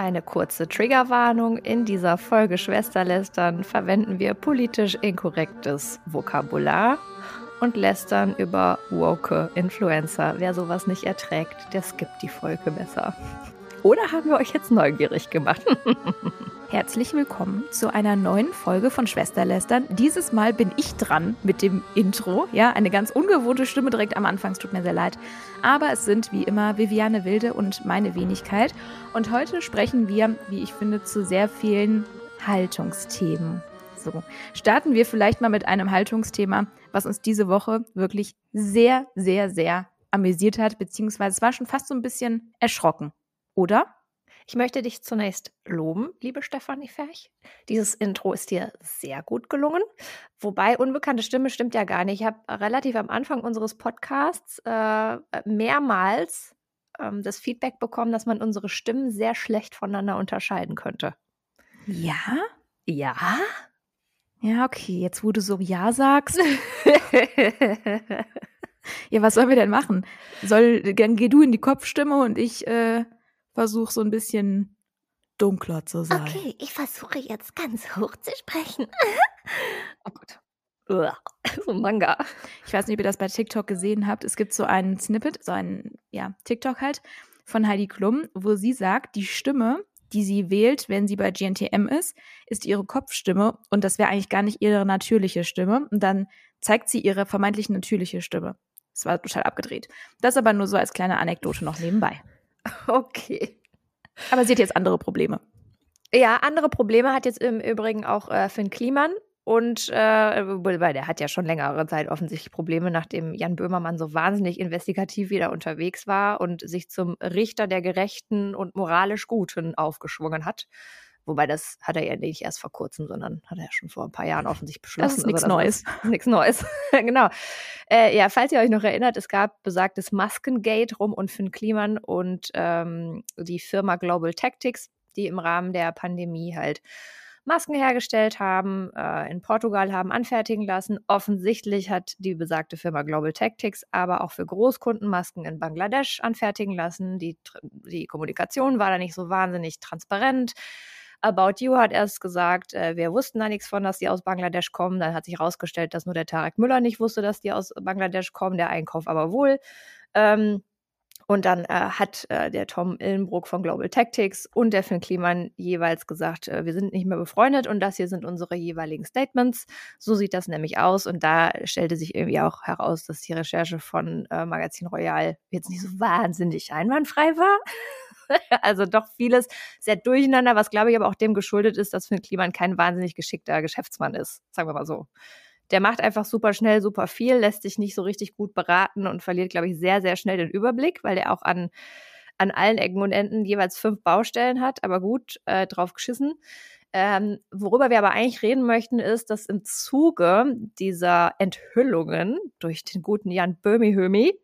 Eine kurze Triggerwarnung. In dieser Folge Schwesterlästern verwenden wir politisch inkorrektes Vokabular und lästern über woke Influencer. Wer sowas nicht erträgt, der skippt die Folge besser. Oder haben wir euch jetzt neugierig gemacht? Herzlich willkommen zu einer neuen Folge von Schwesterlästern. Dieses Mal bin ich dran mit dem Intro. Ja, eine ganz ungewohnte Stimme direkt am Anfang. Es tut mir sehr leid. Aber es sind wie immer Viviane Wilde und meine Wenigkeit. Und heute sprechen wir, wie ich finde, zu sehr vielen Haltungsthemen. So, starten wir vielleicht mal mit einem Haltungsthema, was uns diese Woche wirklich sehr, sehr, sehr amüsiert hat, beziehungsweise es war schon fast so ein bisschen erschrocken, oder? Ich möchte dich zunächst loben, liebe Stefanie Ferch. Dieses Intro ist dir sehr gut gelungen. Wobei unbekannte Stimme stimmt ja gar nicht. Ich habe relativ am Anfang unseres Podcasts äh, mehrmals ähm, das Feedback bekommen, dass man unsere Stimmen sehr schlecht voneinander unterscheiden könnte. Ja? Ja? Ja, okay. Jetzt, wo du so Ja sagst. ja, was sollen wir denn machen? Soll, gern geh du in die Kopfstimme und ich äh, versuche so ein bisschen dunkler zu sein. Okay, ich versuche jetzt ganz hoch zu sprechen. oh Gott. So ein Manga. Ich weiß nicht, ob ihr das bei TikTok gesehen habt. Es gibt so einen Snippet, so einen, ja, TikTok halt, von Heidi Klum, wo sie sagt, die Stimme, die sie wählt, wenn sie bei GNTM ist, ist ihre Kopfstimme und das wäre eigentlich gar nicht ihre natürliche Stimme. Und dann zeigt sie ihre vermeintlich natürliche Stimme. Das war total abgedreht. Das aber nur so als kleine Anekdote noch nebenbei. Okay. Aber sie hat jetzt andere Probleme. Ja, andere Probleme hat jetzt im Übrigen auch äh, Finn Kliman. Und äh, weil der hat ja schon längere Zeit offensichtlich Probleme, nachdem Jan Böhmermann so wahnsinnig investigativ wieder unterwegs war und sich zum Richter der Gerechten und moralisch Guten aufgeschwungen hat. Wobei das hat er ja nicht erst vor kurzem, sondern hat er ja schon vor ein paar Jahren offensichtlich beschlossen. Das ist nichts also Neues. Nichts Neues. genau. Äh, ja, falls ihr euch noch erinnert, es gab besagtes Maskengate rum und Finn Kliman und ähm, die Firma Global Tactics, die im Rahmen der Pandemie halt Masken hergestellt haben, äh, in Portugal haben anfertigen lassen. Offensichtlich hat die besagte Firma Global Tactics aber auch für Großkunden Masken in Bangladesch anfertigen lassen. Die, die Kommunikation war da nicht so wahnsinnig transparent. About You hat erst gesagt, äh, wir wussten da nichts von, dass die aus Bangladesch kommen. Dann hat sich herausgestellt, dass nur der Tarek Müller nicht wusste, dass die aus Bangladesch kommen, der Einkauf aber wohl. Ähm, und dann äh, hat äh, der Tom Illenbrook von Global Tactics und der Finn Kliman jeweils gesagt, äh, wir sind nicht mehr befreundet und das hier sind unsere jeweiligen Statements. So sieht das nämlich aus. Und da stellte sich irgendwie auch heraus, dass die Recherche von äh, Magazin Royal jetzt nicht so wahnsinnig einwandfrei war. also doch vieles sehr durcheinander, was glaube ich aber auch dem geschuldet ist, dass Finn Kliman kein wahnsinnig geschickter Geschäftsmann ist. Sagen wir mal so der macht einfach super schnell, super viel, lässt sich nicht so richtig gut beraten und verliert, glaube ich, sehr, sehr schnell den Überblick, weil der auch an, an allen Ecken und Enden jeweils fünf Baustellen hat, aber gut, äh, drauf geschissen. Ähm, worüber wir aber eigentlich reden möchten, ist, dass im Zuge dieser Enthüllungen durch den guten Jan Böhmi-Hömi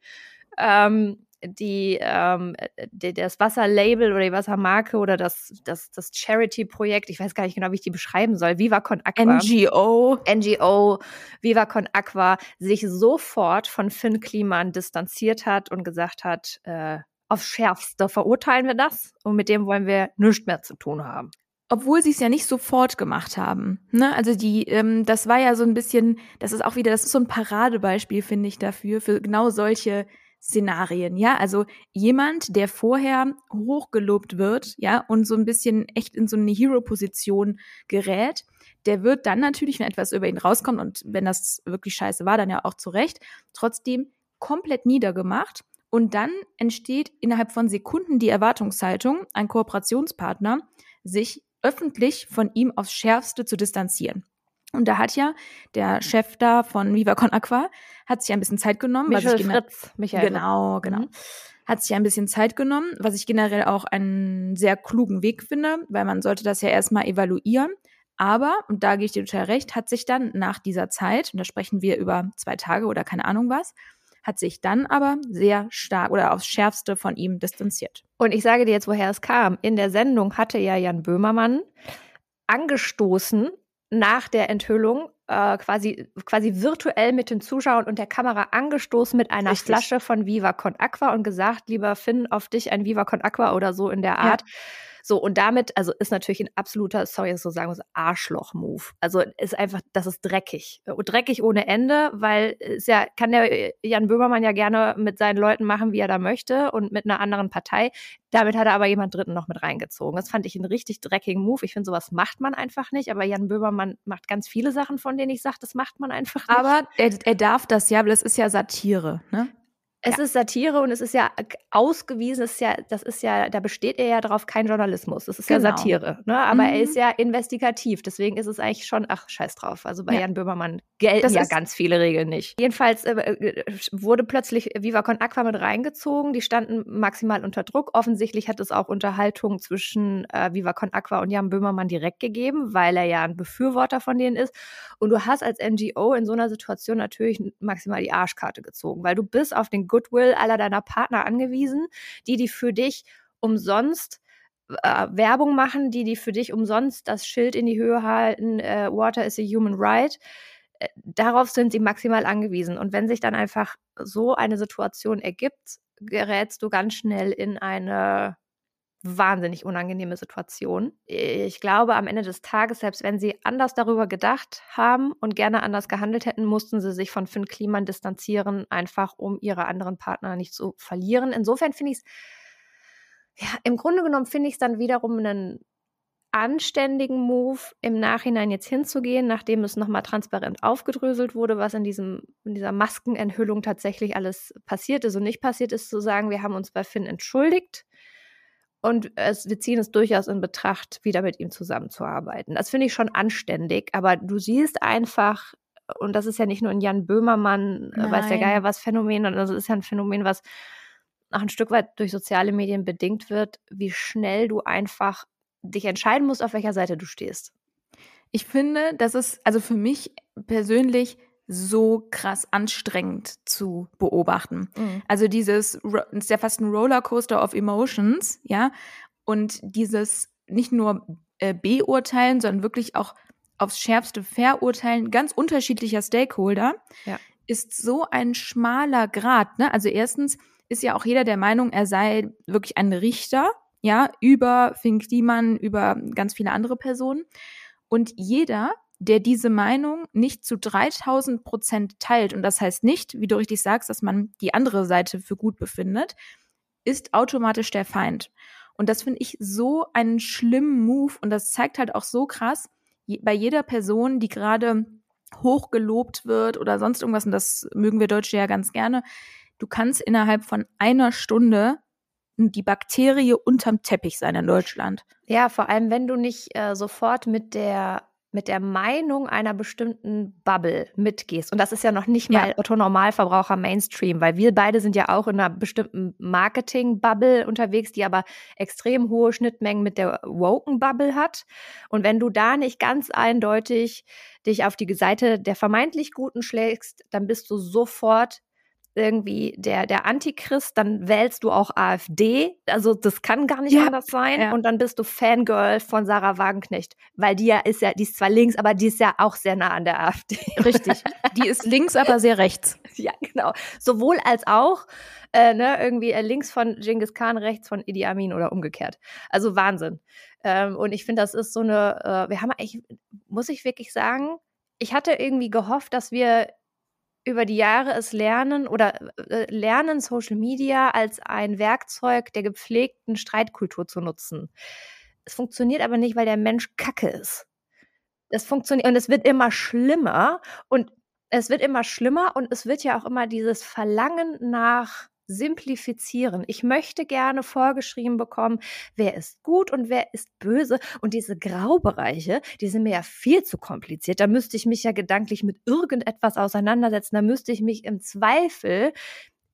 ähm, die, ähm, die, das Wasserlabel oder die Wassermarke oder das, das, das Charity-Projekt, ich weiß gar nicht genau, wie ich die beschreiben soll, Viva Con Aqua. NGO. NGO, Viva Con Aqua, sich sofort von Finn Kliman distanziert hat und gesagt hat, äh, aufs Schärfste verurteilen wir das und mit dem wollen wir nichts mehr zu tun haben obwohl sie es ja nicht sofort gemacht haben. Ne? Also die, ähm, das war ja so ein bisschen, das ist auch wieder, das ist so ein Paradebeispiel, finde ich, dafür, für genau solche Szenarien, ja, also jemand, der vorher hochgelobt wird, ja, und so ein bisschen echt in so eine Hero-Position gerät, der wird dann natürlich, wenn etwas über ihn rauskommt und wenn das wirklich scheiße war, dann ja auch zurecht, trotzdem komplett niedergemacht und dann entsteht innerhalb von Sekunden die Erwartungshaltung, ein Kooperationspartner sich öffentlich von ihm aufs Schärfste zu distanzieren. Und da hat ja der Chef da von Viva Con Aqua hat sich ein bisschen Zeit genommen. Michael was ich Fritz, Michael. Genau, genau. Mhm. Hat sich ein bisschen Zeit genommen, was ich generell auch einen sehr klugen Weg finde, weil man sollte das ja erstmal evaluieren. Aber, und da gehe ich dir total recht, hat sich dann nach dieser Zeit, und da sprechen wir über zwei Tage oder keine Ahnung was, hat sich dann aber sehr stark oder aufs Schärfste von ihm distanziert. Und ich sage dir jetzt, woher es kam. In der Sendung hatte ja Jan Böhmermann angestoßen nach der Enthüllung äh, quasi, quasi virtuell mit den Zuschauern und der Kamera angestoßen mit einer Richtig. Flasche von Viva Con Aqua und gesagt, lieber Finn, auf dich ein Viva Con Aqua oder so in der Art. Ja. So, und damit, also ist natürlich ein absoluter, sorry, dass ich so sagen muss, Arschloch-Move. Also ist einfach, das ist dreckig. Und dreckig ohne Ende, weil es ja, kann der Jan Böhmermann ja gerne mit seinen Leuten machen, wie er da möchte und mit einer anderen Partei. Damit hat er aber jemand Dritten noch mit reingezogen. Das fand ich einen richtig dreckigen Move. Ich finde, sowas macht man einfach nicht. Aber Jan Böhmermann macht ganz viele Sachen, von denen ich sage, das macht man einfach nicht. Aber er, er darf das ja, weil es ist ja Satire, ne? Es ja. ist Satire und es ist ja ausgewiesen, es ist ja, das ist ja, da besteht er ja drauf kein Journalismus. Das ist genau. ja Satire. Ne? Aber mhm. er ist ja investigativ. Deswegen ist es eigentlich schon, ach, scheiß drauf. Also bei ja. Jan Böhmermann gelten das ja ganz viele Regeln nicht. Jedenfalls äh, äh, wurde plötzlich Viva Con Aqua mit reingezogen. Die standen maximal unter Druck. Offensichtlich hat es auch Unterhaltung zwischen äh, Viva Con Aqua und Jan Böhmermann direkt gegeben, weil er ja ein Befürworter von denen ist. Und du hast als NGO in so einer Situation natürlich maximal die Arschkarte gezogen, weil du bist auf den Goodwill aller deiner Partner angewiesen, die die für dich umsonst äh, Werbung machen, die die für dich umsonst das Schild in die Höhe halten, äh, Water is a human right. Äh, darauf sind sie maximal angewiesen. Und wenn sich dann einfach so eine Situation ergibt, gerätst du ganz schnell in eine wahnsinnig unangenehme Situation. Ich glaube, am Ende des Tages, selbst wenn sie anders darüber gedacht haben und gerne anders gehandelt hätten, mussten sie sich von Finn Kliman distanzieren, einfach um ihre anderen Partner nicht zu verlieren. Insofern finde ich es, ja, im Grunde genommen finde ich es dann wiederum einen anständigen Move, im Nachhinein jetzt hinzugehen, nachdem es nochmal transparent aufgedröselt wurde, was in, diesem, in dieser Maskenenthüllung tatsächlich alles passiert ist und nicht passiert ist, zu sagen, wir haben uns bei Finn entschuldigt und es, wir ziehen es durchaus in Betracht, wieder mit ihm zusammenzuarbeiten. Das finde ich schon anständig, aber du siehst einfach, und das ist ja nicht nur in Jan Böhmermann, Nein. Äh, weiß der Geier was Phänomen, sondern das ist ja ein Phänomen, was auch ein Stück weit durch soziale Medien bedingt wird, wie schnell du einfach dich entscheiden musst, auf welcher Seite du stehst. Ich finde, das ist also für mich persönlich so krass anstrengend zu beobachten. Mhm. Also dieses, ist ja fast ein Rollercoaster of Emotions, ja, und dieses nicht nur äh, beurteilen, sondern wirklich auch aufs Schärfste verurteilen, ganz unterschiedlicher Stakeholder, ja. ist so ein schmaler Grad. Ne? Also erstens ist ja auch jeder der Meinung, er sei wirklich ein Richter, ja, über Fink Diemann, über ganz viele andere Personen. Und jeder der diese Meinung nicht zu 3000 Prozent teilt, und das heißt nicht, wie du richtig sagst, dass man die andere Seite für gut befindet, ist automatisch der Feind. Und das finde ich so einen schlimmen Move und das zeigt halt auch so krass, bei jeder Person, die gerade hochgelobt wird oder sonst irgendwas, und das mögen wir Deutsche ja ganz gerne, du kannst innerhalb von einer Stunde die Bakterie unterm Teppich sein in Deutschland. Ja, vor allem, wenn du nicht äh, sofort mit der mit der Meinung einer bestimmten Bubble mitgehst. Und das ist ja noch nicht mal ja. Otto Normalverbraucher Mainstream, weil wir beide sind ja auch in einer bestimmten Marketing-Bubble unterwegs, die aber extrem hohe Schnittmengen mit der Woken-Bubble hat. Und wenn du da nicht ganz eindeutig dich auf die Seite der vermeintlich Guten schlägst, dann bist du sofort irgendwie der, der Antichrist, dann wählst du auch AfD. Also das kann gar nicht ja, anders sein. Ja. Und dann bist du Fangirl von Sarah Wagenknecht. Weil die ja ist ja, die ist zwar links, aber die ist ja auch sehr nah an der AfD. Richtig. Die ist links, aber sehr rechts. Ja, genau. Sowohl als auch, äh, ne, irgendwie äh, links von Genghis Khan, rechts von Idi Amin oder umgekehrt. Also Wahnsinn. Ähm, und ich finde, das ist so eine, äh, wir haben eigentlich, muss ich wirklich sagen, ich hatte irgendwie gehofft, dass wir über die Jahre es lernen oder äh, lernen, Social Media als ein Werkzeug der gepflegten Streitkultur zu nutzen. Es funktioniert aber nicht, weil der Mensch kacke ist. Es funktioniert und es wird immer schlimmer und es wird immer schlimmer und es wird ja auch immer dieses Verlangen nach simplifizieren. Ich möchte gerne vorgeschrieben bekommen, wer ist gut und wer ist böse. Und diese Graubereiche, die sind mir ja viel zu kompliziert. Da müsste ich mich ja gedanklich mit irgendetwas auseinandersetzen. Da müsste ich mich im Zweifel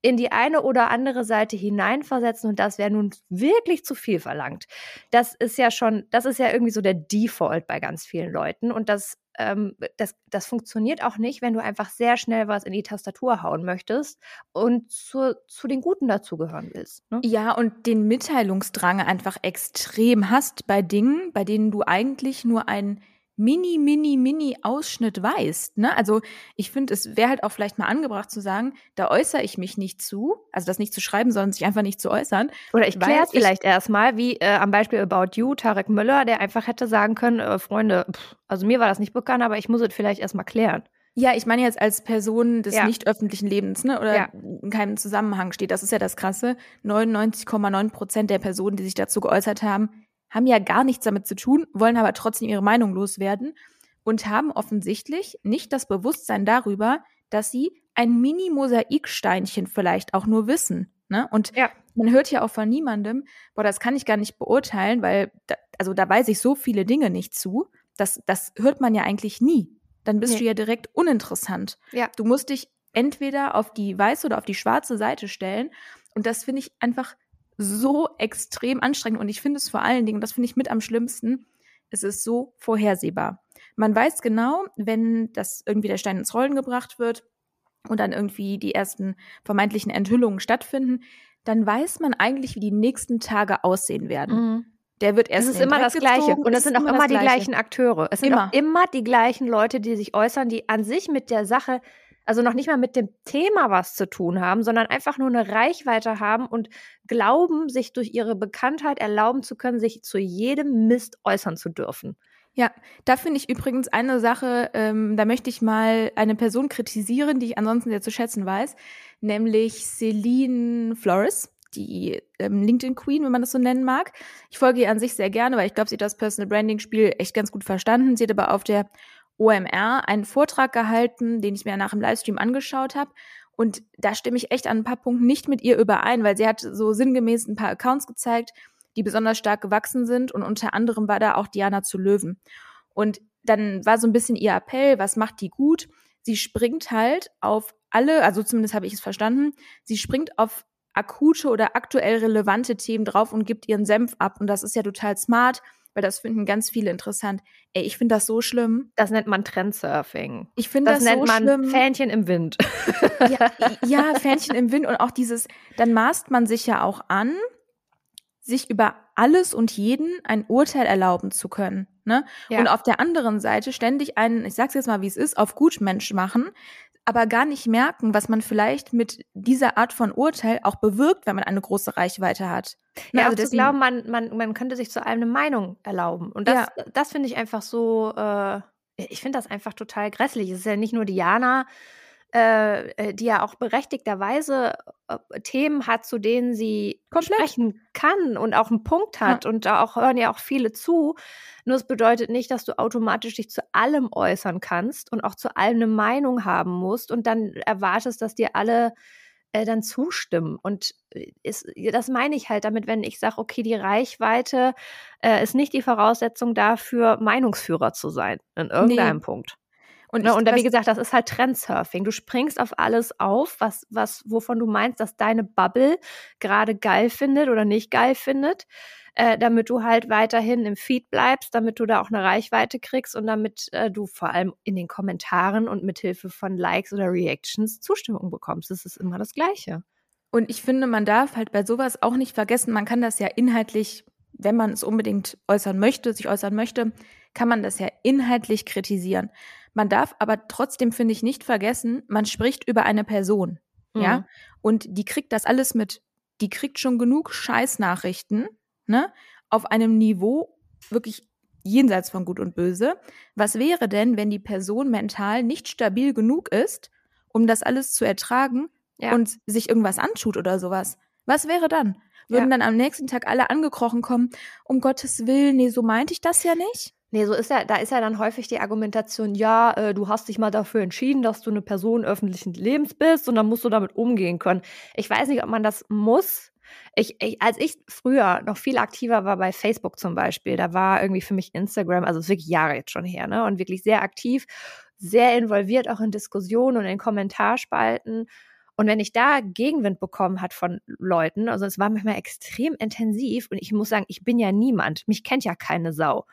in die eine oder andere Seite hineinversetzen und das wäre nun wirklich zu viel verlangt. Das ist ja schon, das ist ja irgendwie so der Default bei ganz vielen Leuten und das ähm, das, das funktioniert auch nicht, wenn du einfach sehr schnell was in die Tastatur hauen möchtest und zu, zu den Guten dazugehören willst. Ne? Ja, und den Mitteilungsdrang einfach extrem hast bei Dingen, bei denen du eigentlich nur ein mini, mini, mini Ausschnitt weißt. Ne? Also ich finde, es wäre halt auch vielleicht mal angebracht zu sagen, da äußere ich mich nicht zu, also das nicht zu schreiben, sondern sich einfach nicht zu äußern. Oder ich kläre es vielleicht erstmal, wie äh, am Beispiel About You, Tarek Müller, der einfach hätte sagen können, äh, Freunde, pff, also mir war das nicht bekannt, aber ich muss es vielleicht erstmal klären. Ja, ich meine jetzt als Person des Ja. nicht öffentlichen Lebens, ne? Oder Ja. in keinem Zusammenhang steht. Das ist ja das Krasse. 99,9 Prozent der Personen, die sich dazu geäußert haben, haben ja gar nichts damit zu tun, wollen aber trotzdem ihre Meinung loswerden und haben offensichtlich nicht das Bewusstsein darüber, dass sie ein Mini-Mosaiksteinchen vielleicht auch nur wissen. Ne? Und Ja. man hört ja auch von niemandem, boah, das kann ich gar nicht beurteilen, weil, da, also da weiß ich so viele Dinge nicht zu. Das, das hört man ja eigentlich nie. Dann bist Nee. du ja direkt uninteressant. Ja. Du musst dich entweder auf die weiße oder auf die schwarze Seite stellen. Und das finde ich einfach so extrem anstrengend. Und ich finde es vor allen Dingen, das finde ich mit am schlimmsten, es ist so vorhersehbar. Man weiß genau, wenn das irgendwie der Stein ins Rollen gebracht wird und dann irgendwie die ersten vermeintlichen Enthüllungen stattfinden, dann weiß man eigentlich, wie die nächsten Tage aussehen werden. Mhm. Der wird Es erst ist in den immer Dreck das Gleiche. gezogen, Und es sind auch immer, das die Gleiche. gleichen Akteure. Es sind Immer. auch immer die gleichen Leute, die sich äußern, die an sich mit der Sache, also noch nicht mal mit dem Thema was zu tun haben, sondern einfach nur eine Reichweite haben und glauben, sich durch ihre Bekanntheit erlauben zu können, sich zu jedem Mist äußern zu dürfen. Ja, da finde ich übrigens eine Sache, ähm, da möchte ich mal eine Person kritisieren, die ich ansonsten sehr zu schätzen weiß, nämlich Celine Flores, die ähm, LinkedIn Queen, wenn man das so nennen mag. Ich folge ihr an sich sehr gerne, weil ich glaube, sie hat das Personal Branding Spiel echt ganz gut verstanden. Sie hat aber auf der OMR einen Vortrag gehalten, den ich mir nach dem Livestream angeschaut habe. Und da stimme ich echt an ein paar Punkten nicht mit ihr überein, weil sie hat so sinngemäß ein paar Accounts gezeigt, die besonders stark gewachsen sind. Und unter anderem war da auch Diana zu Löwen. Und dann war so ein bisschen ihr Appell, was macht die gut? Sie springt halt auf alle, also zumindest habe ich es verstanden, sie springt auf akute oder aktuell relevante Themen drauf und gibt ihren Senf ab. Und das ist ja total smart, weil das finden ganz viele interessant. Ey, ich finde das so schlimm. Das nennt man Trendsurfing. Ich finde Das, das, nennt so man schlimm. Fähnchen im Wind. ja, ja, Fähnchen im Wind und auch dieses, dann maßt man sich ja auch an, sich über alles und jeden ein Urteil erlauben zu können. Ne? Ja. Und auf der anderen Seite ständig einen, ich sag's jetzt mal, wie es ist, auf Gutmensch machen, aber gar nicht merken, was man vielleicht mit dieser Art von Urteil auch bewirkt, wenn man eine große Reichweite hat. Ja, also deswegen- glauben, man, man, man könnte sich zu allem eine Meinung erlauben. Und das, das finde ich einfach so, äh, ich finde das einfach total grässlich. Es ist ja nicht nur Diana, äh, äh, die ja auch berechtigterweise äh, Themen hat, zu denen sie Komplett. sprechen kann und auch einen Punkt hat. Und da auch hören ja auch viele zu. Nur es bedeutet nicht, dass du automatisch dich zu allem äußern kannst und auch zu allem eine Meinung haben musst und dann erwartest, dass dir alle äh, dann zustimmen. Und äh, ist, das meine ich halt damit, wenn ich sage, okay, die Reichweite äh, ist nicht die Voraussetzung dafür, Meinungsführer zu sein in irgendeinem Punkt. Und, Ne? Und da, wie gesagt, das ist halt Trendsurfing. Du springst auf alles auf, was, was, wovon du meinst, dass deine Bubble gerade geil findet oder nicht geil findet, äh, damit du halt weiterhin im Feed bleibst, damit du da auch eine Reichweite kriegst und damit äh, du vor allem in den Kommentaren und mithilfe von Likes oder Reactions Zustimmung bekommst. Das ist immer das Gleiche. Und ich finde, man darf halt bei sowas auch nicht vergessen, man kann das ja inhaltlich, wenn man es unbedingt äußern möchte, sich äußern möchte, kann man das ja inhaltlich kritisieren. Man darf aber trotzdem, finde ich, nicht vergessen, man spricht über eine Person, ja, Mhm. und die kriegt das alles mit. Die kriegt schon genug Scheißnachrichten, ne, auf einem Niveau wirklich jenseits von Gut und Böse. Was wäre denn, wenn die Person mental nicht stabil genug ist, um das alles zu ertragen Ja. und sich irgendwas antut oder sowas? Was wäre dann? Würden Ja. dann am nächsten Tag alle angekrochen kommen, um Gottes Willen, nee, so meinte ich das ja nicht? Nee, so ist ja, da ist ja dann häufig die Argumentation, ja, äh, du hast dich mal dafür entschieden, dass du eine Person öffentlichen Lebens bist und dann musst du damit umgehen können. Ich weiß nicht, ob man das muss. Ich, ich, als ich früher noch viel aktiver war bei Facebook zum Beispiel, da war irgendwie für mich Instagram, also es ist wirklich Jahre jetzt schon her, ne? Und wirklich sehr aktiv, sehr involviert auch in Diskussionen und in Kommentarspalten. Und wenn ich da Gegenwind bekommen hat von Leuten, also es war manchmal extrem intensiv und ich muss sagen, ich bin ja niemand, mich kennt ja keine Sau.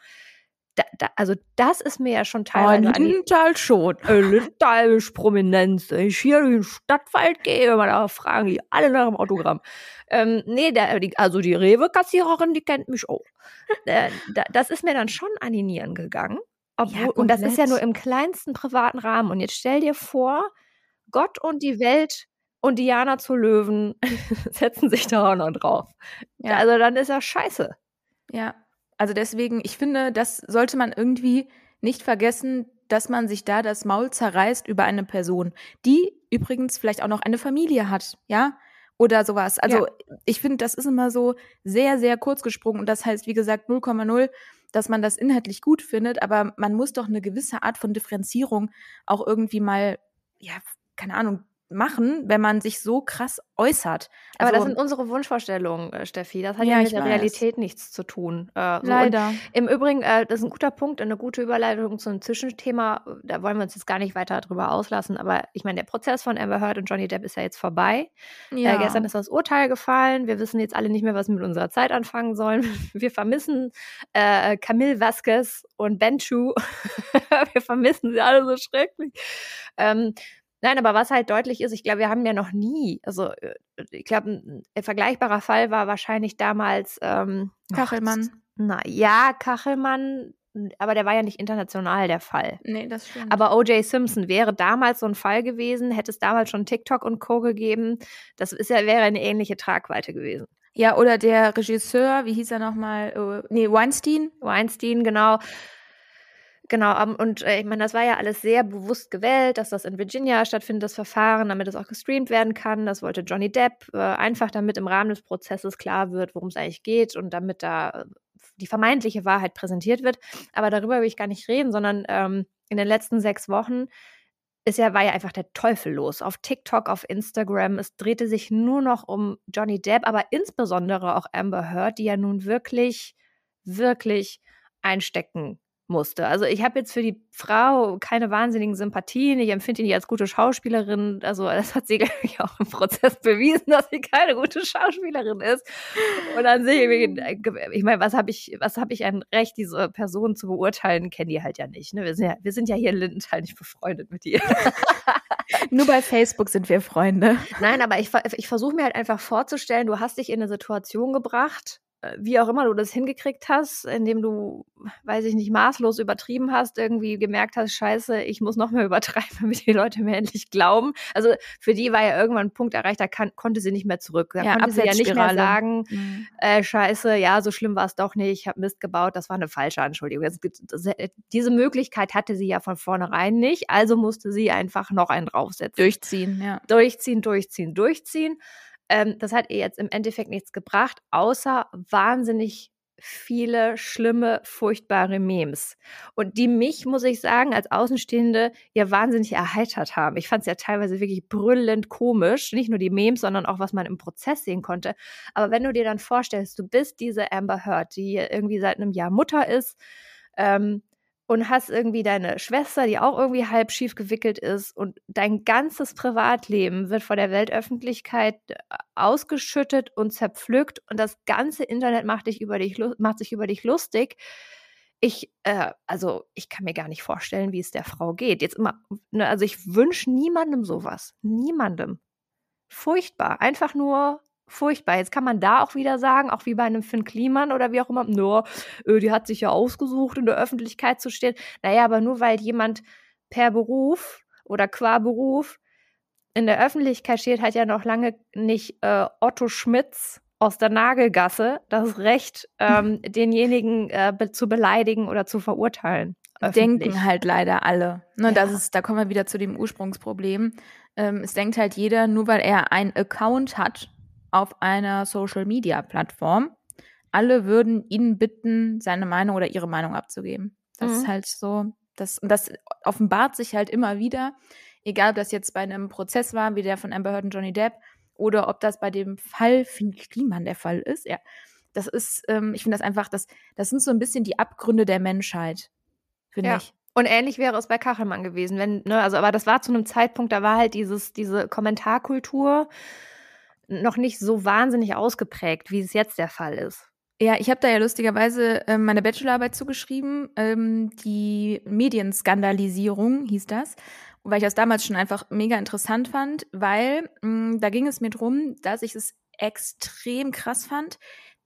Da, da, also das ist mir ja schon teilweise die Lindenthal schon. äh, Lindenthal ist Prominenz. Wenn ich hier in den Stadtwald gehe, mal da fragen die alle nach dem Autogramm. Ähm, nee, der, die, also die Rewe-Kassiererin, die kennt mich auch. Äh, da, das ist mir dann schon an die Nieren gegangen. Obwohl, ja, und das ist ja nur im kleinsten privaten Rahmen. Und jetzt stell dir vor, Gott und die Welt und Diana zu Löwen setzen sich da auch noch drauf. Ja. Also dann ist er scheiße. Ja, also deswegen, ich finde, das sollte man irgendwie nicht vergessen, dass man sich da das Maul zerreißt über eine Person, die übrigens vielleicht auch noch eine Familie hat, ja? Oder sowas. Also ja. ich finde, das ist immer so sehr, sehr kurz gesprungen. Und das heißt, wie gesagt, 0,0 dass man das inhaltlich gut findet, aber man muss doch eine gewisse Art von Differenzierung auch irgendwie mal, ja, keine Ahnung, machen, wenn man sich so krass äußert. Also, Aber das sind unsere Wunschvorstellungen, äh, Steffi. Das hat ja, ja mit der weiß. Realität nichts zu tun. Äh, so. Leider. Im Übrigen, äh, das ist ein guter Punkt, eine gute Überleitung zu einem Zwischenthema. Da wollen wir uns jetzt gar nicht weiter drüber auslassen. Aber ich meine, der Prozess von Amber Heard und Johnny Depp ist ja jetzt vorbei. Äh, ja. gestern ist das Urteil gefallen. Wir wissen jetzt alle nicht mehr, was wir mit unserer Zeit anfangen sollen. Wir vermissen äh, Camille Vasquez und Ben Chu. wir vermissen sie alle so schrecklich. Ähm, Nein, aber was halt deutlich ist, ich glaube, wir haben ja noch nie, also äh, ich glaube, ein, vergleichbarer Fall war wahrscheinlich damals ähm, Kachelmann. Na ja, Kachelmann, aber der war ja nicht international der Fall. Nee, das stimmt. Aber O.J. Simpson wäre damals so ein Fall gewesen, hätte es damals schon TikTok und Co. gegeben. Das ist ja, wäre eine ähnliche Tragweite gewesen. Ja, oder der Regisseur, wie hieß er nochmal? Uh, nee, Weinstein. Weinstein, genau. Genau, um, und äh, ich meine, das war ja alles sehr bewusst gewählt, dass das in Virginia stattfindet, das Verfahren, damit es auch gestreamt werden kann. Das wollte Johnny Depp, äh, einfach damit im Rahmen des Prozesses klar wird, worum es eigentlich geht und damit da äh, die vermeintliche Wahrheit präsentiert wird. Aber darüber will ich gar nicht reden, sondern ähm, in den letzten sechs Wochen ist ja, war ja einfach der Teufel los. Auf TikTok, auf Instagram. Es drehte sich nur noch um Johnny Depp, aber insbesondere auch Amber Heard, die ja nun wirklich, wirklich einstecken musste. Also ich habe jetzt für die Frau keine wahnsinnigen Sympathien. Ich empfinde die als gute Schauspielerin. Also das hat sie, glaube ich, auch im Prozess bewiesen, dass sie keine gute Schauspielerin ist. Und an sich, ich meine, was habe ich, was habe ich ein Recht, diese Person zu beurteilen? Kennen die halt ja nicht. Ne? Wir, sind ja, wir sind ja hier in Lindenthal nicht befreundet mit ihr. Nur bei Facebook sind wir Freunde. Nein, aber ich, ich versuche mir halt einfach vorzustellen, du hast dich in eine Situation gebracht, äh, wie auch immer du das hingekriegt hast, indem du, weiß ich nicht, maßlos übertrieben hast, irgendwie gemerkt hast, scheiße, ich muss noch mehr übertreiben, damit die Leute mir endlich glauben. Also für die war ja irgendwann ein Punkt erreicht, da kann, konnte sie nicht mehr zurück. Da ja, konnte sie ja nicht mehr sagen, mhm. äh, scheiße, ja, so schlimm war es doch nicht, ich habe Mist gebaut, das war eine falsche Anschuldigung. Das, das, äh, diese Möglichkeit hatte sie ja von vornherein nicht, also musste sie einfach noch einen draufsetzen. Durchziehen, ja. Durchziehen, durchziehen, durchziehen. Ähm, das hat ihr jetzt im Endeffekt nichts gebracht, außer wahnsinnig viele schlimme, furchtbare Memes. Und die mich, muss ich sagen, als Außenstehende ja wahnsinnig erheitert haben. Ich fand es ja teilweise wirklich brüllend komisch. Nicht nur die Memes, sondern auch, was man im Prozess sehen konnte. Aber wenn du dir dann vorstellst, du bist diese Amber Heard, die irgendwie seit einem Jahr Mutter ist, ähm, und hast irgendwie deine Schwester, die auch irgendwie halb schief gewickelt ist und dein ganzes Privatleben wird vor der Weltöffentlichkeit äh, ausgeschüttet und zerpflückt und das ganze Internet macht dich über dich macht sich über dich lustig. Ich äh, also ich kann mir gar nicht vorstellen, wie es der Frau geht. Jetzt immer ne, also ich wünsche niemandem sowas, niemandem. Furchtbar, einfach nur furchtbar. Jetzt kann man da auch wieder sagen, auch wie bei einem Finn Kliman oder wie auch immer, nur, äh, die hat sich ja ausgesucht, in der Öffentlichkeit zu stehen. Naja, aber nur weil jemand per Beruf oder qua Beruf in der Öffentlichkeit steht, hat ja noch lange nicht äh, Otto Schmitz aus der Nagelgasse das Recht, ähm, denjenigen äh, be zu beleidigen oder zu verurteilen. Denken halt leider alle. Ne, ja. das ist, da kommen wir wieder zu dem Ursprungsproblem. Ähm, es denkt halt jeder, nur weil er einen Account hat, auf einer Social-Media-Plattform. Alle würden ihn bitten, seine Meinung oder ihre Meinung abzugeben. Das mhm. ist halt so, das, und das offenbart sich halt immer wieder, egal ob das jetzt bei einem Prozess war, wie der von Amber Heard und Johnny Depp, oder ob das bei dem Fall Finn Kliman der Fall ist. Ja, das ist, ähm, ich finde das einfach, das, das sind so ein bisschen die Abgründe der Menschheit, finde ja. ich. Und ähnlich wäre es bei Kachelmann gewesen, wenn, ne, also, aber das war zu einem Zeitpunkt, da war halt dieses, diese Kommentarkultur, noch nicht so wahnsinnig ausgeprägt, wie es jetzt der Fall ist. Ja, ich habe da ja lustigerweise äh, meine Bachelorarbeit zugeschrieben. Ähm, die Medienskandalisierung hieß das, weil ich das damals schon einfach mega interessant fand, weil mh, mm, da ging es mir drum, dass ich es extrem krass fand,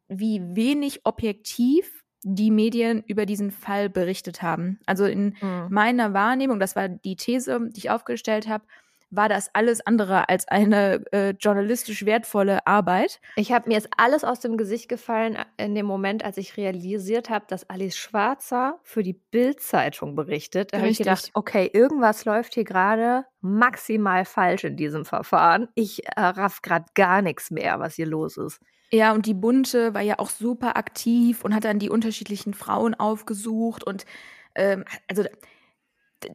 wie wenig objektiv die Medien über diesen Fall berichtet haben. Also in mhm. meiner Wahrnehmung, das war die These, die ich aufgestellt habe, war das alles andere als eine äh, journalistisch wertvolle Arbeit. Ich habe mir jetzt alles aus dem Gesicht gefallen äh, in dem Moment, als ich realisiert habe, dass Alice Schwarzer für die Bild-Zeitung berichtet. Da habe ich gedacht, okay, irgendwas läuft hier gerade maximal falsch in diesem Verfahren. Ich äh, raff gerade gar nichts mehr, was hier los ist. Ja, und die Bunte war ja auch super aktiv und hat dann die unterschiedlichen Frauen aufgesucht und ähm, also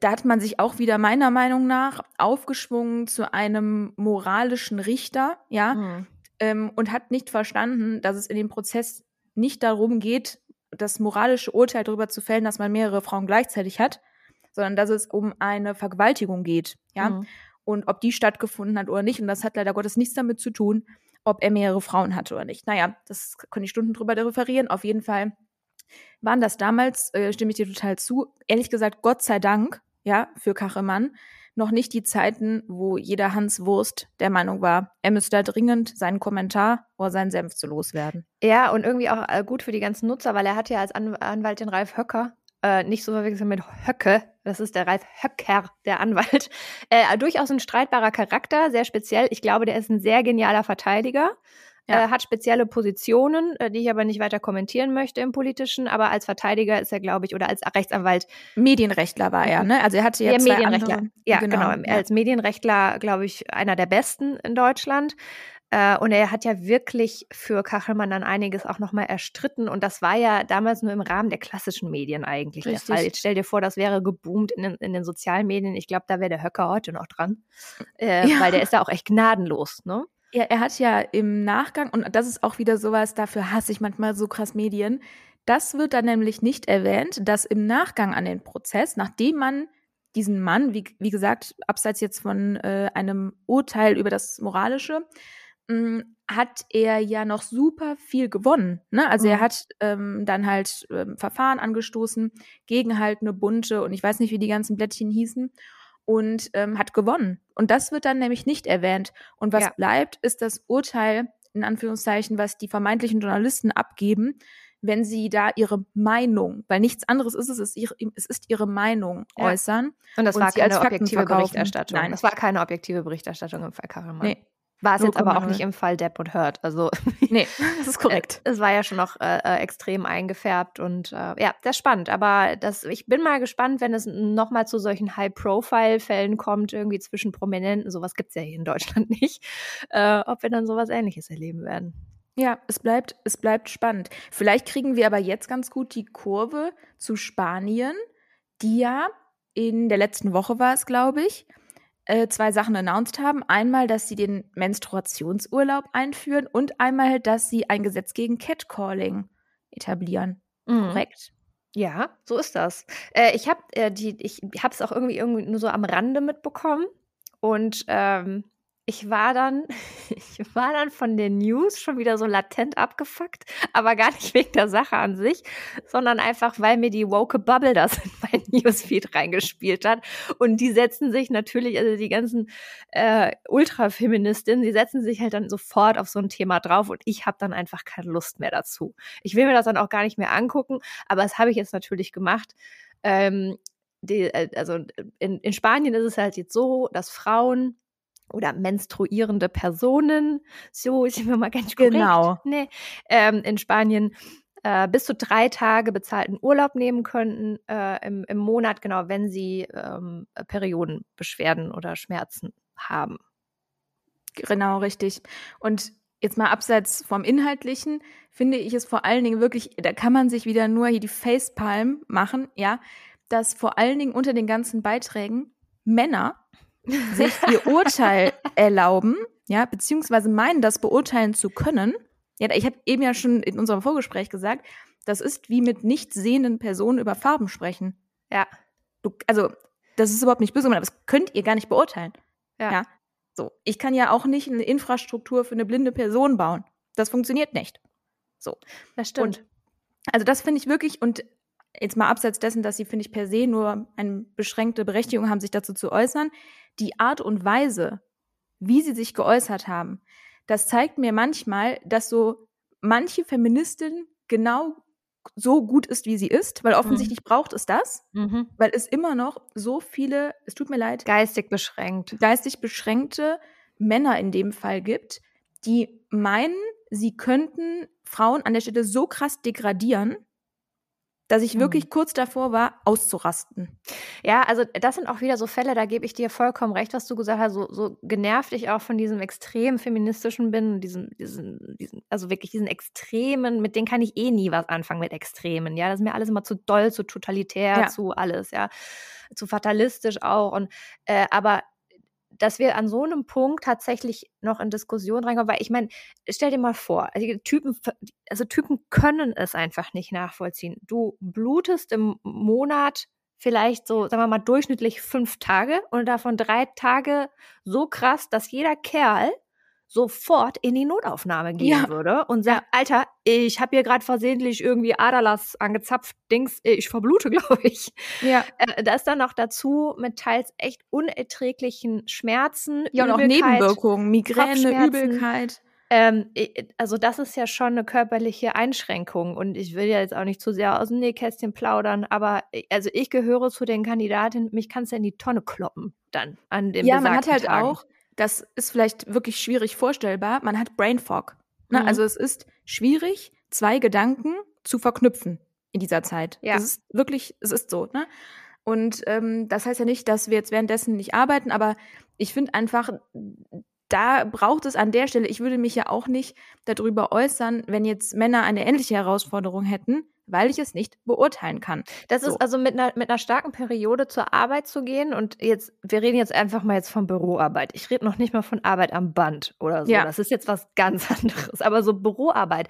da hat man sich auch wieder meiner Meinung nach aufgeschwungen zu einem moralischen Richter, ja, mhm. ähm, und hat nicht verstanden, dass es in dem Prozess nicht darum geht, das moralische Urteil darüber zu fällen, dass man mehrere Frauen gleichzeitig hat, sondern dass es um eine Vergewaltigung geht, ja, mhm. und ob die stattgefunden hat oder nicht. Und das hat leider Gottes nichts damit zu tun, ob er mehrere Frauen hatte oder nicht. Naja, das können ich Stunden drüber referieren. Auf jeden Fall waren das damals, äh, stimme ich dir total zu, ehrlich gesagt, Gott sei Dank, ja, für Kachemann, noch nicht die Zeiten, wo jeder Hans Wurst der Meinung war, er müsste da dringend seinen Kommentar oder seinen Senf zu loswerden. Ja, und irgendwie auch äh, gut für die ganzen Nutzer, weil er hat ja als An Anwalt den Ralf Höcker, äh, nicht so verwechseln mit Höcke, das ist der Ralf Höcker, der Anwalt, äh, durchaus ein streitbarer Charakter, sehr speziell. Ich glaube, der ist ein sehr genialer Verteidiger ja. äh, hat spezielle Positionen, äh, die ich aber nicht weiter kommentieren möchte im Politischen, aber als Verteidiger ist er, glaube ich, oder als Rechtsanwalt. Medienrechtler war er, ne? Also er hatte ja, ja Medienrechtler. Andere, ja, genau. genau. Als Medienrechtler, glaube ich, einer der besten in Deutschland. Uh, und er hat ja wirklich für Kachelmann dann einiges auch nochmal erstritten. Und das war ja damals nur im Rahmen der klassischen Medien eigentlich Richtig. der Fall. Jetzt stell dir vor, das wäre geboomt in den, in den sozialen Medien. Ich glaube, da wäre der Höcker heute noch dran. Äh, ja. Weil der ist da auch echt gnadenlos, ne? Ja, er hat ja im Nachgang, und das ist auch wieder sowas, dafür hasse ich manchmal so krass Medien, das wird dann nämlich nicht erwähnt, dass im Nachgang an den Prozess, nachdem man diesen Mann, wie, wie gesagt, abseits jetzt von äh, einem Urteil über das Moralische, mh, hm, hat er ja noch super viel gewonnen. Ne? Also mhm. er hat ähm, dann halt ähm, Verfahren angestoßen gegen halt eine bunte und ich weiß nicht, wie die ganzen Blättchen hießen und ähm, hat gewonnen. Und das wird dann nämlich nicht erwähnt. Und was ja. bleibt, ist das Urteil, in Anführungszeichen, was die vermeintlichen Journalisten abgeben, wenn sie da ihre Meinung, weil nichts anderes ist es, es ist ihre, es ist ihre Meinung ja. äußern. Und das und war keine objektive Berichterstattung. Nein, das war keine objektive Berichterstattung im Fall Karaman. Nee. War es jetzt aber auch nicht im Fall Depp und Hurt. Also nee, das ist korrekt. es war ja schon noch äh, äh, extrem eingefärbt und äh, ja, das ist spannend. Aber das, ich bin mal gespannt, wenn es nochmal zu solchen High-Profile-Fällen kommt, irgendwie zwischen Prominenten. Sowas gibt es ja hier in Deutschland nicht. Äh, ob wir dann sowas ähnliches erleben werden. Ja, es bleibt, es bleibt spannend. Vielleicht kriegen wir aber jetzt ganz gut die Kurve zu Spanien, die ja in der letzten Woche war es, glaube ich, äh, zwei Sachen announced haben. Einmal, dass sie den Menstruationsurlaub einführen und einmal, dass sie ein Gesetz gegen Catcalling etablieren. Mhm. Korrekt? Ja, so ist das. Äh, ich habe äh, ich habe es auch irgendwie, irgendwie nur so am Rande mitbekommen und ähm, ich war dann, ich war dann von den News schon wieder so latent abgefuckt, aber gar nicht wegen der Sache an sich, sondern einfach, weil mir die woke Bubble das in mein Newsfeed reingespielt hat. Und die setzen sich natürlich, also die ganzen äh, Ultrafeministinnen, die setzen sich halt dann sofort auf so ein Thema drauf und ich habe dann einfach keine Lust mehr dazu. Ich will mir das dann auch gar nicht mehr angucken, aber das habe ich jetzt natürlich gemacht. Ähm, die, äh, also in, in Spanien ist es halt jetzt so, dass Frauen oder menstruierende Personen, so sind wir mal ganz korrekt, genau. ne, ähm, in Spanien äh, bis zu drei Tage bezahlten Urlaub nehmen könnten äh, im, im Monat, genau, wenn sie ähm, Periodenbeschwerden oder Schmerzen haben. Genau, richtig. Und jetzt mal abseits vom Inhaltlichen, finde ich es vor allen Dingen wirklich, da kann man sich wieder nur hier die Facepalm machen, ja, dass vor allen Dingen unter den ganzen Beiträgen Männer sich ihr Urteil erlauben, ja, beziehungsweise meinen, das beurteilen zu können. Ja, ich habe eben ja schon in unserem Vorgespräch gesagt, das ist wie mit nicht sehenden Personen über Farben sprechen. Ja. Du, also, das ist überhaupt nicht böse, aber das könnt ihr gar nicht beurteilen. Ja. ja. So. Ich kann ja auch nicht eine Infrastruktur für eine blinde Person bauen. Das funktioniert nicht. So. Das stimmt. Und, also, das finde ich wirklich, und jetzt mal abseits dessen, dass sie, finde ich, per se nur eine beschränkte Berechtigung haben, sich dazu zu äußern, die Art und Weise, wie sie sich geäußert haben, das zeigt mir manchmal, dass so manche Feministinnen genau so gut ist, wie sie ist, weil offensichtlich mhm. braucht es das, mhm. weil es immer noch so viele, es tut mir leid, geistig beschränkt, geistig beschränkte Männer in dem Fall gibt, die meinen, sie könnten Frauen an der Stelle so krass degradieren, dass ich wirklich mhm. kurz davor war, auszurasten. Ja, also das sind auch wieder so Fälle, da gebe ich dir vollkommen recht, was du gesagt hast, so, so genervt ich auch von diesem extrem feministischen bin, diesen, diesen, diesen, also wirklich diesen Extremen, mit denen kann ich eh nie was anfangen mit Extremen, ja, das ist mir alles immer zu doll, zu totalitär, ja. zu alles, ja, zu fatalistisch auch und, äh, aber dass wir an so einem Punkt tatsächlich noch in Diskussion reinkommen, weil ich meine, stell dir mal vor, also Typen, also Typen können es einfach nicht nachvollziehen. Du blutest im Monat vielleicht so, sagen wir mal, durchschnittlich fünf Tage und davon drei Tage so krass, dass jeder Kerl sofort in die Notaufnahme gehen ja. würde und sagt, Alter, ich habe hier gerade versehentlich irgendwie Aderlass angezapft, Dings, äh, ich verblute, glaube ich. Ja. Äh, das dann noch dazu mit teils echt unerträglichen Schmerzen, ja und auch Nebenwirkungen, Migräne, Übelkeit. Ähm, also das ist ja schon eine körperliche Einschränkung und ich will ja jetzt auch nicht zu sehr aus dem Nähkästchen plaudern, aber äh, also ich gehöre zu den Kandidaten, mich kannst du in die Tonne kloppen dann an dem Ja, man hat halt Tagen. auch das ist vielleicht wirklich schwierig vorstellbar. Man hat Brain Fog. Ne? Mhm. Also es ist schwierig, zwei Gedanken zu verknüpfen in dieser Zeit. Ja. Das ist wirklich, es ist so. Ne? Und ähm, das heißt ja nicht, dass wir jetzt währenddessen nicht arbeiten, aber ich finde einfach, da braucht es an der Stelle, ich würde mich ja auch nicht darüber äußern, wenn jetzt Männer eine ähnliche Herausforderung hätten, weil ich es nicht beurteilen kann. Das so. ist also mit einer, mit einer starken Periode zur Arbeit zu gehen und jetzt, wir reden jetzt einfach mal jetzt von Büroarbeit. Ich rede noch nicht mal von Arbeit am Band oder so. Ja. Das ist jetzt was ganz anderes. Aber so Büroarbeit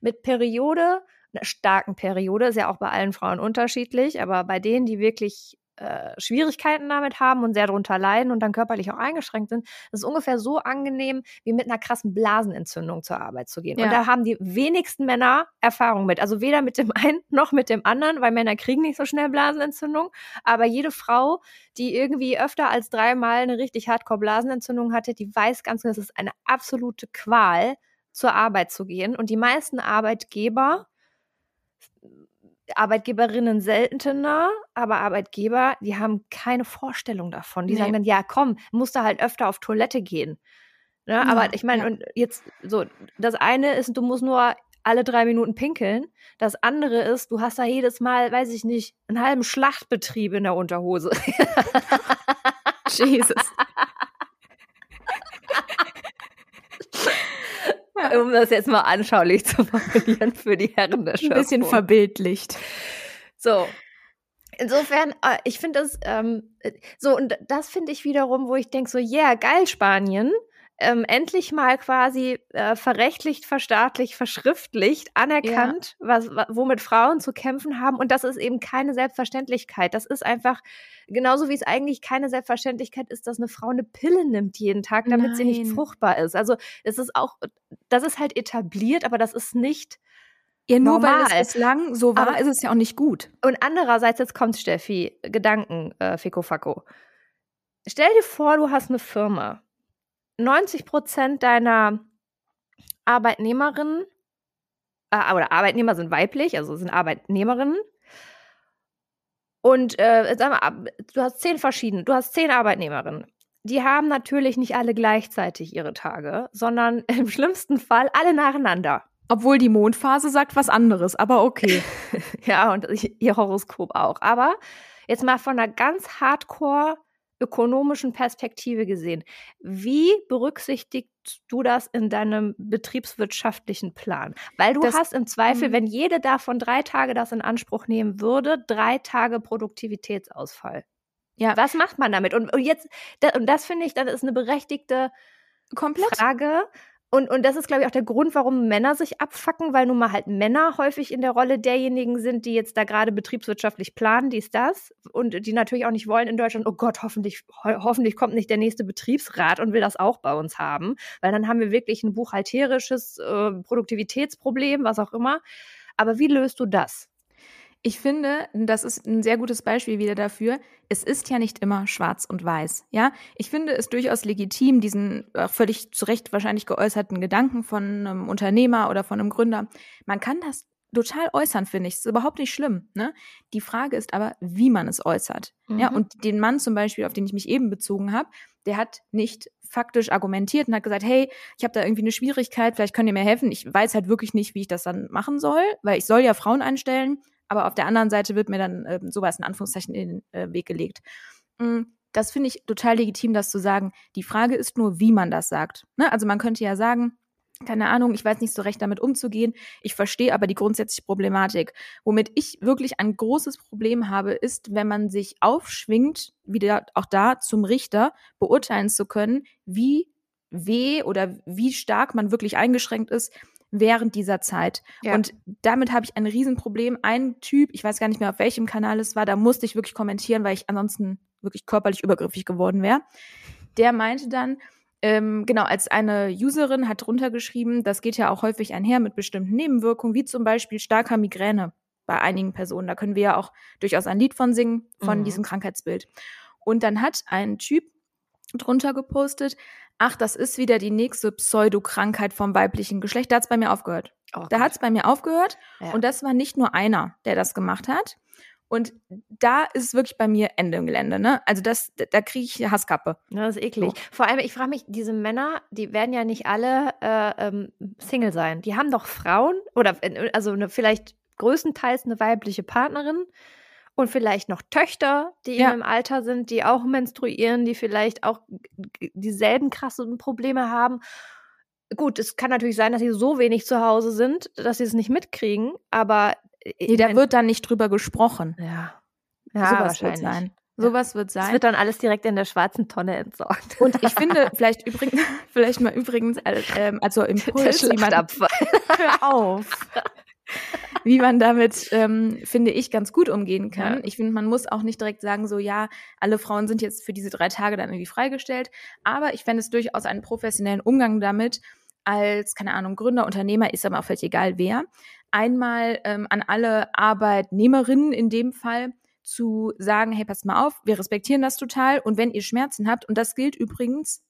mit Periode, einer starken Periode, ist ja auch bei allen Frauen unterschiedlich, aber bei denen, die wirklich äh, Schwierigkeiten damit haben und sehr darunter leiden und dann körperlich auch eingeschränkt sind, das ist ungefähr so angenehm, wie mit einer krassen Blasenentzündung zur Arbeit zu gehen. Ja. Und da haben die wenigsten Männer Erfahrung mit. Also weder mit dem einen noch mit dem anderen, weil Männer kriegen nicht so schnell Blasenentzündung. Aber jede Frau, die irgendwie öfter als dreimal eine richtig Hardcore-Blasenentzündung hatte, die weiß ganz genau, es ist eine absolute Qual, zur Arbeit zu gehen. Und die meisten Arbeitgeber Arbeitgeberinnen seltener, aber Arbeitgeber, die haben keine Vorstellung davon. Die nee. sagen dann, ja, komm, musst du halt öfter auf Toilette gehen. Ne? Ja, aber ich meine, ja. und jetzt so, das eine ist, du musst nur alle drei Minuten pinkeln. Das andere ist, du hast da jedes Mal, weiß ich nicht, einen halben Schlachtbetrieb in der Unterhose. Jesus. Um das jetzt mal anschaulich zu formulieren für die Herren der Schöpfung. Ein bisschen verbildlicht. So. Insofern, äh, ich finde das ähm, so, und das finde ich wiederum, wo ich denke, so, yeah, geil, Spanien ähm, endlich mal quasi äh, verrechtlicht, verstaatlicht, verschriftlicht, anerkannt, ja. was, womit Frauen zu kämpfen haben. Und das ist eben keine Selbstverständlichkeit. Das ist einfach genauso wie es eigentlich keine Selbstverständlichkeit ist, dass eine Frau eine Pille nimmt jeden Tag, damit Nein. sie nicht fruchtbar ist. Also es ist auch, das ist halt etabliert, aber das ist nicht ja, nur Normal. weil es bislang so war, aber, ist es ja auch nicht gut. Und andererseits, jetzt kommt Steffi, Gedanken, äh, Fico Facco. Stell dir vor, du hast eine Firma 90 Prozent deiner Arbeitnehmerinnen äh, oder Arbeitnehmer sind weiblich, also sind Arbeitnehmerinnen. Und äh, sag mal, du hast zehn verschiedene, du hast zehn Arbeitnehmerinnen. Die haben natürlich nicht alle gleichzeitig ihre Tage, sondern im schlimmsten Fall alle nacheinander. Obwohl die Mondphase sagt was anderes, aber okay. ja, und ihr Horoskop auch. Aber jetzt mal von einer ganz hardcore ökonomischen Perspektive gesehen. Wie berücksichtigst du das in deinem betriebswirtschaftlichen Plan? Weil du das, hast im Zweifel, mhm. wenn jede davon drei Tage das in Anspruch nehmen würde, drei Tage Produktivitätsausfall. Ja. Was macht man damit? Und, jetzt, und das finde ich, dann ist eine berechtigte Komplett. Frage, und, und das ist, glaube ich, auch der Grund, warum Männer sich abfacken, weil nun mal halt Männer häufig in der Rolle derjenigen sind, die jetzt da gerade betriebswirtschaftlich planen, dies, das. Und die natürlich auch nicht wollen in Deutschland, oh Gott, hoffentlich, ho hoffentlich kommt nicht der nächste Betriebsrat und will das auch bei uns haben. Weil dann haben wir wirklich ein buchhalterisches äh, Produktivitätsproblem, was auch immer. Aber wie löst du das? Ich finde, das ist ein sehr gutes Beispiel wieder dafür. Es ist ja nicht immer schwarz und weiß. Ja, ich finde es durchaus legitim, diesen äh, völlig zu Recht wahrscheinlich geäußerten Gedanken von einem Unternehmer oder von einem Gründer. Man kann das total äußern, finde ich. Ist überhaupt nicht schlimm. Ne? Die Frage ist aber, wie man es äußert. Mhm. Ja, und den Mann zum Beispiel, auf den ich mich eben bezogen habe, der hat nicht faktisch argumentiert und hat gesagt, hey, ich habe da irgendwie eine Schwierigkeit, vielleicht könnt ihr mir helfen. Ich weiß halt wirklich nicht, wie ich das dann machen soll, weil ich soll ja Frauen einstellen, aber auf der anderen Seite wird mir dann äh, sowas in Anführungszeichen in den äh, Weg gelegt. Mhm das finde ich total legitim, das zu sagen. Die Frage ist nur, wie man das sagt. Ne? Also man könnte ja sagen, keine Ahnung, ich weiß nicht so recht damit umzugehen. Ich verstehe aber die grundsätzliche Problematik. Womit ich wirklich ein großes Problem habe, ist, wenn man sich aufschwingt, wieder auch da zum Richter beurteilen zu können, wie weh oder wie stark man wirklich eingeschränkt ist während dieser Zeit. Ja. Und damit habe ich ein Riesenproblem. Ein Typ, ich weiß gar nicht mehr, auf welchem Kanal es war, da musste ich wirklich kommentieren, weil ich ansonsten wirklich körperlich übergriffig geworden wäre. Der meinte dann, ähm, genau, als eine Userin hat drunter geschrieben, das geht ja auch häufig einher mit bestimmten Nebenwirkungen, wie zum Beispiel starker Migräne bei einigen Personen. Da können wir ja auch durchaus ein Lied von singen, von mhm. diesem Krankheitsbild. Und dann hat ein Typ drunter gepostet, ach, das ist wieder die nächste Pseudokrankheit vom weiblichen Geschlecht. Da hat es bei mir aufgehört. Oh da hat es bei mir aufgehört. Ja. Und das war nicht nur einer, der das gemacht hat, und da ist wirklich bei mir Ende im Gelände, ne? Also das, da kriege ich Hasskappe. Das ist eklig. So. Vor allem, ich frage mich, diese Männer, die werden ja nicht alle äh, ähm, Single sein. Die haben doch Frauen oder äh, also eine, vielleicht größtenteils eine weibliche Partnerin und vielleicht noch Töchter, die ja. im Alter sind, die auch menstruieren, die vielleicht auch dieselben krassen Probleme haben. Gut, es kann natürlich sein, dass sie so wenig zu Hause sind, dass sie es nicht mitkriegen, aber Nee, da wird dann nicht drüber gesprochen. Ja. Ja, Sowas wird sein. Sowas wird sein. Es wird dann alles direkt in der schwarzen Tonne entsorgt. Und ich finde, vielleicht übrigens, vielleicht mal übrigens, äh, ähm, also Impuls, man, hör auf. Wie man damit, ähm, finde ich, ganz gut umgehen kann. Ja. Ich finde, man muss auch nicht direkt sagen, so, ja, alle Frauen sind jetzt für diese drei Tage dann irgendwie freigestellt. Aber ich fände es durchaus einen professionellen Umgang damit, als, keine Ahnung, Gründer, Unternehmer, ist aber auch völlig egal wer, einmal ähm, an alle Arbeitnehmerinnen in dem Fall zu sagen, hey, passt mal auf, wir respektieren das total und wenn ihr Schmerzen habt, und das gilt übrigens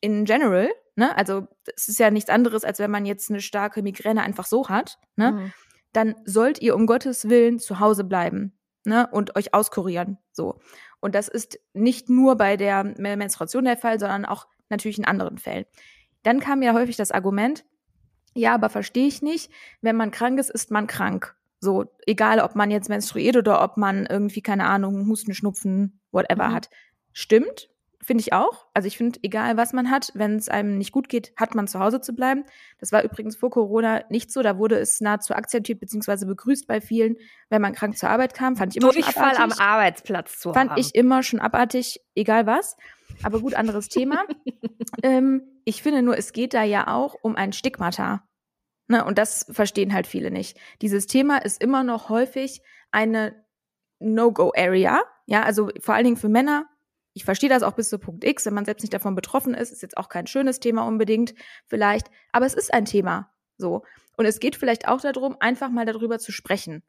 in general, ne, also es ist ja nichts anderes, als wenn man jetzt eine starke Migräne einfach so hat, ne, mhm. dann sollt ihr um Gottes Willen zu Hause bleiben, ne, und euch auskurieren, so. Und das ist nicht nur bei der Menstruation der Fall, sondern auch natürlich in anderen Fällen. Dann kam ja häufig das Argument, ja, aber verstehe ich nicht, wenn man krank ist, ist man krank. So, egal ob man jetzt menstruiert oder ob man irgendwie, keine Ahnung, Husten, Schnupfen, whatever mhm. hat. Stimmt, finde ich auch. Also ich finde, egal was man hat, wenn es einem nicht gut geht, hat man zu Hause zu bleiben. Das war übrigens vor Corona nicht so. Da wurde es nahezu akzeptiert bzw. begrüßt bei vielen, wenn man krank zur Arbeit kam. Fand ich immer Durchfall schon abartig. am Arbeitsplatz zu Fand haben. ich immer schon abartig, egal was. Aber gut, anderes Thema. ähm, ich finde nur, es geht da ja auch um ein Stigmata. Ne, und das verstehen halt viele nicht. Dieses Thema ist immer noch häufig eine No-Go-Area. Ja, also vor allen Dingen für Männer. Ich verstehe das auch bis zu Punkt X, wenn man selbst nicht davon betroffen ist, ist jetzt auch kein schönes Thema unbedingt, vielleicht. Aber es ist ein Thema. So. Und es geht vielleicht auch darum, einfach mal darüber zu sprechen.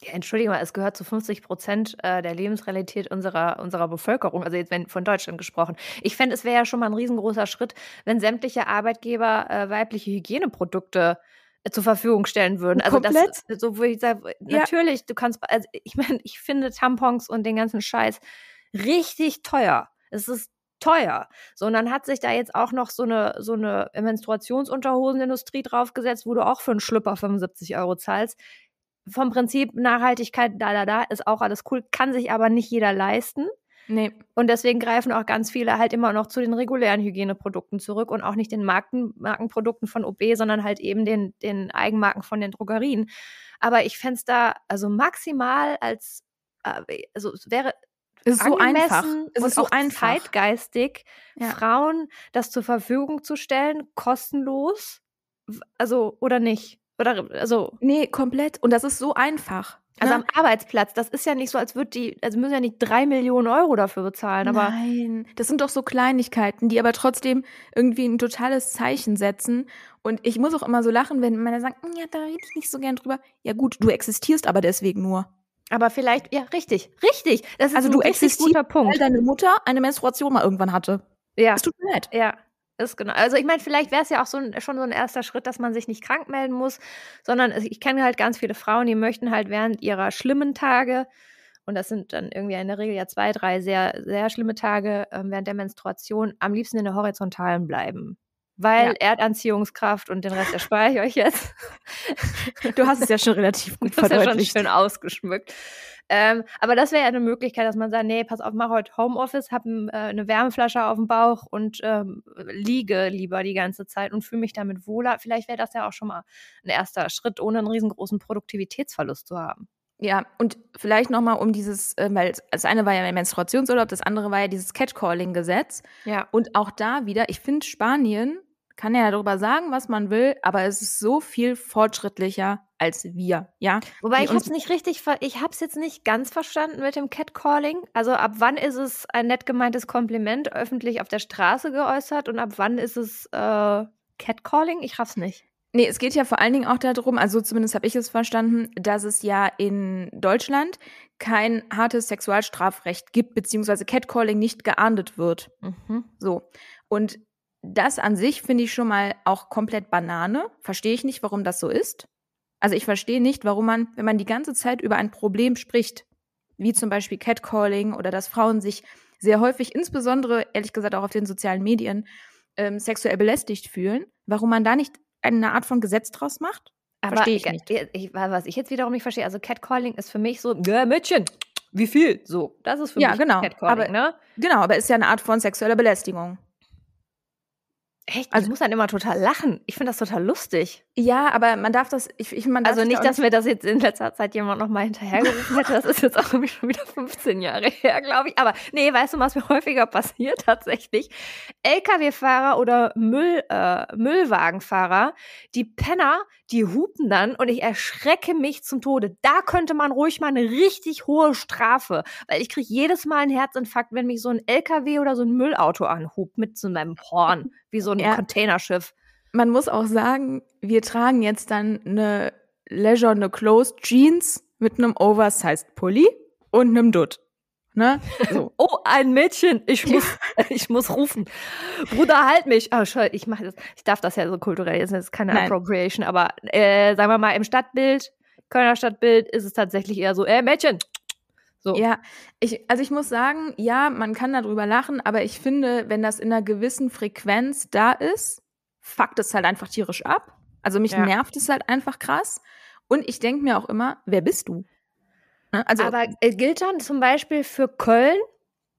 Ja, Entschuldigung, es gehört zu 50 Prozent äh, der Lebensrealität unserer, unserer Bevölkerung, also jetzt wenn von Deutschland gesprochen. Ich fände, es wäre ja schon mal ein riesengroßer Schritt, wenn sämtliche Arbeitgeber äh, weibliche Hygieneprodukte äh, zur Verfügung stellen würden. Also Komplett? das, so wo ich sage, natürlich, ja. du kannst, also ich meine, ich finde Tampons und den ganzen Scheiß richtig teuer. Es ist teuer. So, und dann hat sich da jetzt auch noch so eine, so eine Menstruationsunterhosenindustrie draufgesetzt, wo du auch für einen Schlüpper 75 Euro zahlst vom Prinzip Nachhaltigkeit, da, da, da, ist auch alles cool, kann sich aber nicht jeder leisten. Nee. Und deswegen greifen auch ganz viele halt immer noch zu den regulären Hygieneprodukten zurück und auch nicht den Marken, Markenprodukten von OB, sondern halt eben den, den Eigenmarken von den Drogerien. Aber ich fände es da also maximal als, äh, also es wäre ist so einfach. Es ist so einfach. zeitgeistig, ja. Frauen das zur Verfügung zu stellen, kostenlos, also oder nicht? Oder also. Nee, komplett. Und das ist so einfach. Also ne? am Arbeitsplatz, das ist ja nicht so, als würde die, also müssen ja nicht drei Millionen Euro dafür bezahlen, aber. Nein, das sind doch so Kleinigkeiten, die aber trotzdem irgendwie ein totales Zeichen setzen. Und ich muss auch immer so lachen, wenn Männer sagen, hm, ja, da rede ich nicht so gern drüber. Ja gut, du existierst aber deswegen nur. Aber vielleicht, ja, richtig, richtig. Das ist also ein du existierst, guter Punkt. weil deine Mutter eine Menstruation mal irgendwann hatte. Ja. Das tut mir leid. Ja. ist genau. Also ich meine, vielleicht wäre es ja auch so ein, schon so ein erster Schritt, dass man sich nicht krank melden muss, sondern ich kenne halt ganz viele Frauen, die möchten halt während ihrer schlimmen Tage, und das sind dann irgendwie in der Regel ja zwei, drei sehr, sehr schlimme Tage äh, während der Menstruation, am liebsten in der Horizontalen bleiben. Weil ja. Erdanziehungskraft und den Rest erspare ich euch jetzt. Du hast es ja schon relativ gut das verdeutlicht. ja schon schön ausgeschmückt. Ähm, aber das wäre ja eine Möglichkeit, dass man sagt, nee, pass auf, mach heute Homeoffice, hab äh, eine Wärmeflasche auf dem Bauch und ähm, liege lieber die ganze Zeit und fühle mich damit wohler. Vielleicht wäre das ja auch schon mal ein erster Schritt, ohne einen riesengroßen Produktivitätsverlust zu haben. Ja, und vielleicht nochmal um dieses, äh, weil das eine war ja der Menstruationsurlaub, das andere war ja dieses Catcalling-Gesetz. Ja. Und auch da wieder, ich finde Spanien kann ja darüber sagen, was man will, aber es ist so viel fortschrittlicher als wir, ja. Wobei ich habe es nicht richtig, ich habe es jetzt nicht ganz verstanden mit dem Catcalling. Also ab wann ist es ein nett gemeintes Kompliment öffentlich auf der Straße geäußert und ab wann ist es äh, Catcalling? Ich raff's nicht. Nee, es geht ja vor allen Dingen auch darum, also zumindest habe ich es verstanden, dass es ja in Deutschland kein hartes Sexualstrafrecht gibt, beziehungsweise Catcalling nicht geahndet wird. Mhm. So. Und das an sich finde ich schon mal auch komplett Banane. Verstehe ich nicht, warum das so ist. Also ich verstehe nicht, warum man, wenn man die ganze Zeit über ein Problem spricht, wie zum Beispiel Catcalling oder dass Frauen sich sehr häufig, insbesondere ehrlich gesagt auch auf den sozialen Medien, ähm, sexuell belästigt fühlen, warum man da nicht eine Art von Gesetz draus macht? Verstehe ich nicht. Ich, was ich jetzt wiederum nicht verstehe, also Catcalling ist für mich so, Mädchen, wie viel? So, das ist für ja, mich genau. Catcalling, aber, ne? Genau, aber ist ja eine Art von sexueller Belästigung. Echt? Also, ich muss dann immer total lachen. Ich finde das total lustig. Ja, aber man darf das, ich, ich man darf Also nicht, dass mir das jetzt in letzter Zeit jemand nochmal hinterhergerufen hätte. Das ist jetzt auch schon wieder 15 Jahre her, glaube ich. Aber nee, weißt du, was mir häufiger passiert tatsächlich? Lkw-Fahrer oder Müll, äh, Müllwagenfahrer, die Penner, die hupen dann und ich erschrecke mich zum Tode. Da könnte man ruhig mal eine richtig hohe Strafe, weil ich kriege jedes Mal einen Herzinfarkt, wenn mich so ein LKW oder so ein Müllauto anhupt mit so einem Horn, wie so ein ja. Containerschiff. Man muss auch sagen, wir tragen jetzt dann eine Leisure, eine Closed Jeans mit einem Oversized Pulli und einem Dutt. Ne? So. oh, ein Mädchen, ich muss, ich muss rufen. Bruder, halt mich. Oh, schau, ich mache das. Ich darf das ja so kulturell, das ist keine Nein. Appropriation, aber äh, sagen wir mal, im Stadtbild, Kölner Stadtbild, ist es tatsächlich eher so, äh, Mädchen. So. Ja, ich, also ich muss sagen, ja, man kann darüber lachen, aber ich finde, wenn das in einer gewissen Frequenz da ist, fuckt es halt einfach tierisch ab. Also mich ja. nervt es halt einfach krass. Und ich denke mir auch immer, wer bist du? Ne? Also, Aber äh, gilt dann zum Beispiel für Köln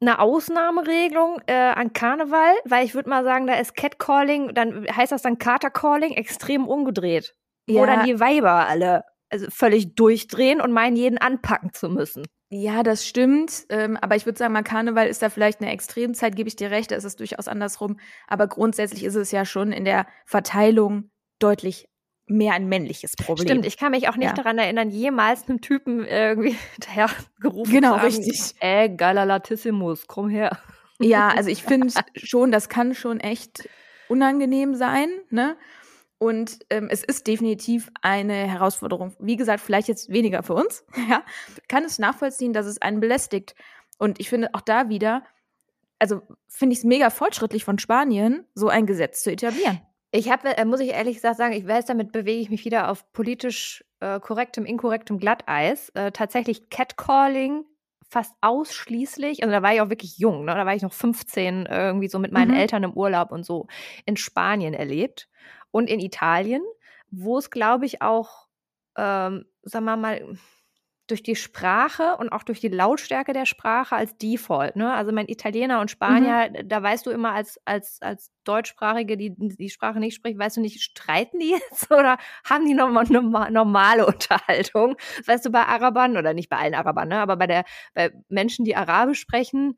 eine Ausnahmeregelung äh, an Karneval? Weil ich würde mal sagen, da ist Catcalling, dann heißt das dann Katercalling extrem umgedreht. Ja. Wo dann die Weiber alle also völlig durchdrehen und meinen, jeden anpacken zu müssen. Ja, das stimmt. Ähm, aber ich würde sagen, mal Karneval ist da vielleicht eine Extremzeit, gebe ich dir recht, da ist es durchaus andersrum. Aber grundsätzlich ist es ja schon in der Verteilung deutlich mehr ein männliches Problem. Stimmt, ich kann mich auch nicht ja. daran erinnern, jemals einem Typen irgendwie hinterhergerufen genau, zu haben. Genau, richtig. Äh, Galalatissimus, komm her. Ja, also ich finde schon, das kann schon echt unangenehm sein, ne? Und ähm, es ist definitiv eine Herausforderung. Wie gesagt, vielleicht jetzt weniger für uns. Ja, kann es nachvollziehen, dass es einen belästigt. Und ich finde auch da wieder, also finde ich es mega fortschrittlich von Spanien, so ein Gesetz zu etablieren. Ich habe, äh, muss ich ehrlich gesagt sagen, ich weiß, damit bewege ich mich wieder auf politisch äh, korrektem, inkorrektem Glatteis. Äh, tatsächlich Catcalling fast ausschließlich, also da war ich auch wirklich jung, ne? da war ich noch 15, irgendwie so mit meinen mhm. Eltern im Urlaub und so in Spanien erlebt und in Italien, wo es, glaube ich, auch, ähm, sagen wir mal, durch die Sprache und auch durch die Lautstärke der Sprache als Default. Ne? Also mein Italiener und Spanier, mhm. da weißt du immer als, als, als Deutschsprachige, die die Sprache nicht spricht, weißt du nicht, streiten die jetzt oder haben die nochmal eine normale Unterhaltung? Weißt du, bei Arabern oder nicht bei allen Arabern, ne? aber bei, der, bei Menschen, die Arabisch sprechen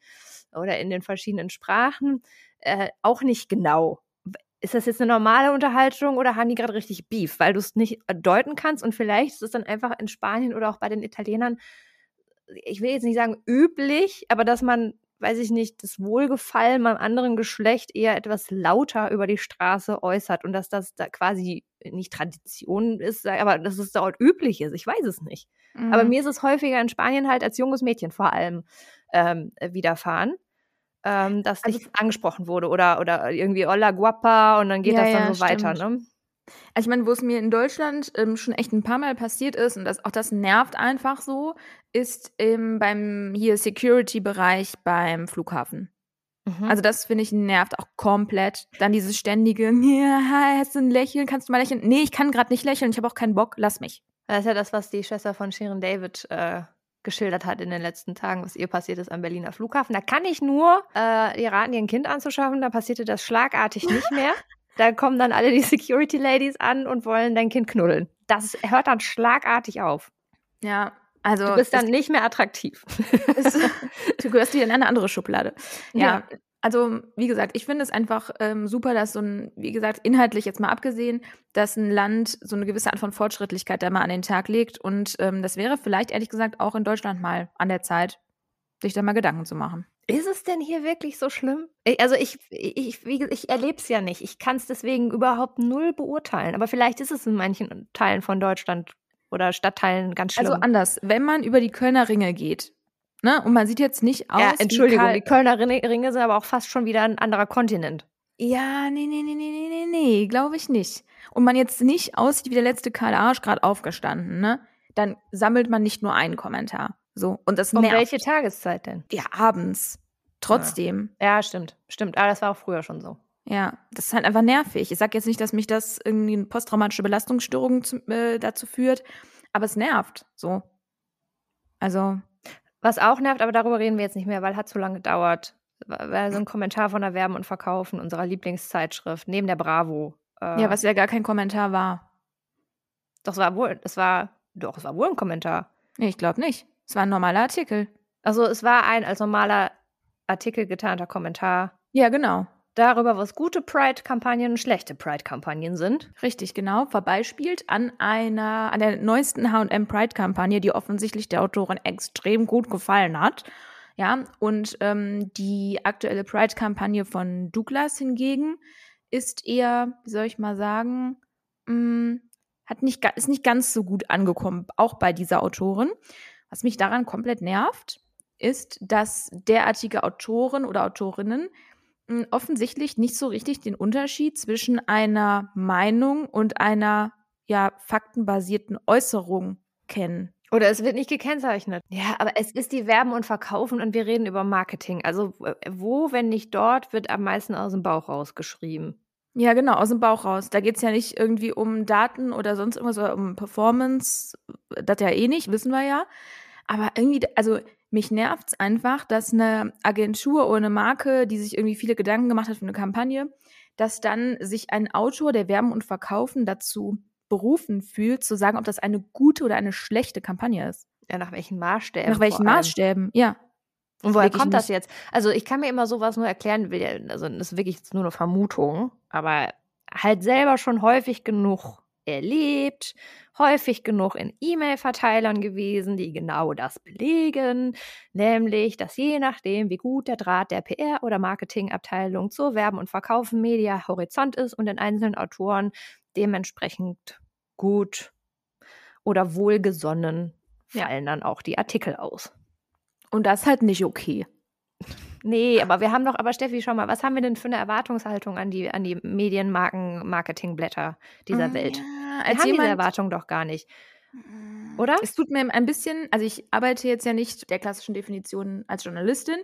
oder in den verschiedenen Sprachen, äh, auch nicht genau ist das jetzt eine normale Unterhaltung oder haben die gerade richtig Beef, weil du es nicht äh, deuten kannst und vielleicht ist es dann einfach in Spanien oder auch bei den Italienern, ich will jetzt nicht sagen üblich, aber dass man, weiß ich nicht, das Wohlgefallen beim anderen Geschlecht eher etwas lauter über die Straße äußert und dass das da quasi nicht Tradition ist, aber dass es dort üblich ist. Ich weiß es nicht. Mhm. Aber mir ist es häufiger in Spanien halt als junges Mädchen vor allem ähm, widerfahren. Ähm, das also, nicht angesprochen wurde oder, oder irgendwie Olla Guapa und dann geht ja, das dann ja, so stimmt. weiter, ne? Also ich meine, wo es mir in Deutschland ähm, schon echt ein paar Mal passiert ist und das, auch das nervt einfach so, ist ähm, beim hier Security-Bereich beim Flughafen. Mhm. Also das finde ich nervt auch komplett. Dann dieses ständige, ja, hast du ein Lächeln, kannst du mal lächeln? Nee, ich kann gerade nicht lächeln, ich habe auch keinen Bock, lass mich. Das ist ja das, was die Schwester von Sharon David äh, geschildert hat in den letzten Tagen, was ihr passiert ist am Berliner Flughafen. Da kann ich nur äh, ihr raten, ihr Kind anzuschaffen, da passierte das schlagartig nicht mehr. da kommen dann alle die Security Ladies an und wollen dein Kind knuddeln. Das hört dann schlagartig auf. Ja, also. Du bist dann nicht mehr attraktiv. du gehörst wieder in eine andere Schublade. Ja. ja. Also, wie gesagt, ich finde es einfach ähm, super, dass so ein, wie gesagt, inhaltlich jetzt mal abgesehen, dass ein Land so eine gewisse Art von Fortschrittlichkeit da mal an den Tag legt. Und ähm, das wäre vielleicht ehrlich gesagt auch in Deutschland mal an der Zeit, sich da mal Gedanken zu machen. Ist es denn hier wirklich so schlimm? Also ich, ich, ich erlebe es ja nicht. Ich kann es deswegen überhaupt null beurteilen. Aber vielleicht ist es in manchen Teilen von Deutschland oder Stadtteilen ganz also schlimm. Also anders, wenn man über die Kölner Ringe geht, ne, und man sieht jetzt nicht aus. Ja, Entschuldigung, die Kölner Ringe sind aber auch fast schon wieder ein anderer Kontinent. Ja, nee, nee, nee, nee, nee, nee, nee, glaube ich nicht. Und man jetzt nicht aussieht wie der letzte Karl Arsch gerade aufgestanden, ne? Dann sammelt man nicht nur einen Kommentar. So. Und das Um nervt. welche Tageszeit denn? Ja, abends. Trotzdem. Ja. ja, stimmt. Stimmt. Aber das war auch früher schon so. Ja, das ist halt einfach nervig. Ich sag jetzt nicht, dass mich das irgendwie eine posttraumatische Belastungsstörung zu, äh, dazu führt, aber es nervt. So. Also. Was auch nervt, aber darüber reden wir jetzt nicht mehr, weil hat zu lange gedauert. War so ein Kommentar von Erwerben und Verkaufen unserer Lieblingszeitschrift, neben der Bravo. Äh, ja, was ja gar kein Kommentar war. Doch, es war wohl, es war, doch, es war wohl ein Kommentar. Nee, ich glaube nicht. Es war ein normaler Artikel. Also es war ein als normaler Artikel getarnter Kommentar. Ja, genau darüber, was gute Pride-Kampagnen und schlechte Pride-Kampagnen sind. Richtig, genau. Vorbeispielt an einer, an der neuesten H&M Pride-Kampagne, die offensichtlich der Autorin extrem gut gefallen hat. Ja, und ähm, die aktuelle Pride-Kampagne von Douglas hingegen ist eher, wie soll ich mal sagen, mh, mm, hat nicht, ist nicht ganz so gut angekommen, auch bei dieser Autorin. Was mich daran komplett nervt, ist, dass derartige Autoren oder Autorinnen offensichtlich nicht so richtig den Unterschied zwischen einer Meinung und einer ja faktenbasierten Äußerung kennen. Oder es wird nicht gekennzeichnet. Ja, aber es ist die Werben und Verkaufen und wir reden über Marketing. Also wo, wenn nicht dort, wird am meisten aus dem Bauch rausgeschrieben. Ja, genau, aus dem Bauch raus. Da geht es ja nicht irgendwie um Daten oder sonst irgendwas oder um Performance. Das ja eh nicht, wissen wir ja. Aber irgendwie, also mich nervt es einfach, dass eine Agentur oder eine Marke, die sich irgendwie viele Gedanken gemacht hat für eine Kampagne, dass dann sich ein Autor, der Werben und Verkaufen dazu berufen fühlt, zu sagen, ob das eine gute oder eine schlechte Kampagne ist. Ja, nach welchen Maßstäben? Nach welchen Maßstäben, ja. Und woher kommt das jetzt? Also ich kann mir immer sowas nur erklären, also das ist wirklich nur eine Vermutung, aber halt selber schon häufig genug erlebt, häufig genug in E-Mail-Verteilern gewesen, die genau das belegen, nämlich, dass je nachdem, wie gut der Draht der PR- oder Marketingabteilung zur Werben und Verkaufen Media Horizont ist und den einzelnen Autoren dementsprechend gut oder wohlgesonnen fallen ja. dann auch die Artikel aus. Und das ist halt nicht okay. Nee, aber wir haben doch, aber Steffi, schau mal, was haben wir denn für eine Erwartungshaltung an die, an die Medienmarken, Marketingblätter dieser mm, Welt? Wir haben jemand, diese Erwartung doch gar nicht. Mm, Oder? Es tut mir ein bisschen, also ich arbeite jetzt ja nicht der klassischen Definition als Journalistin,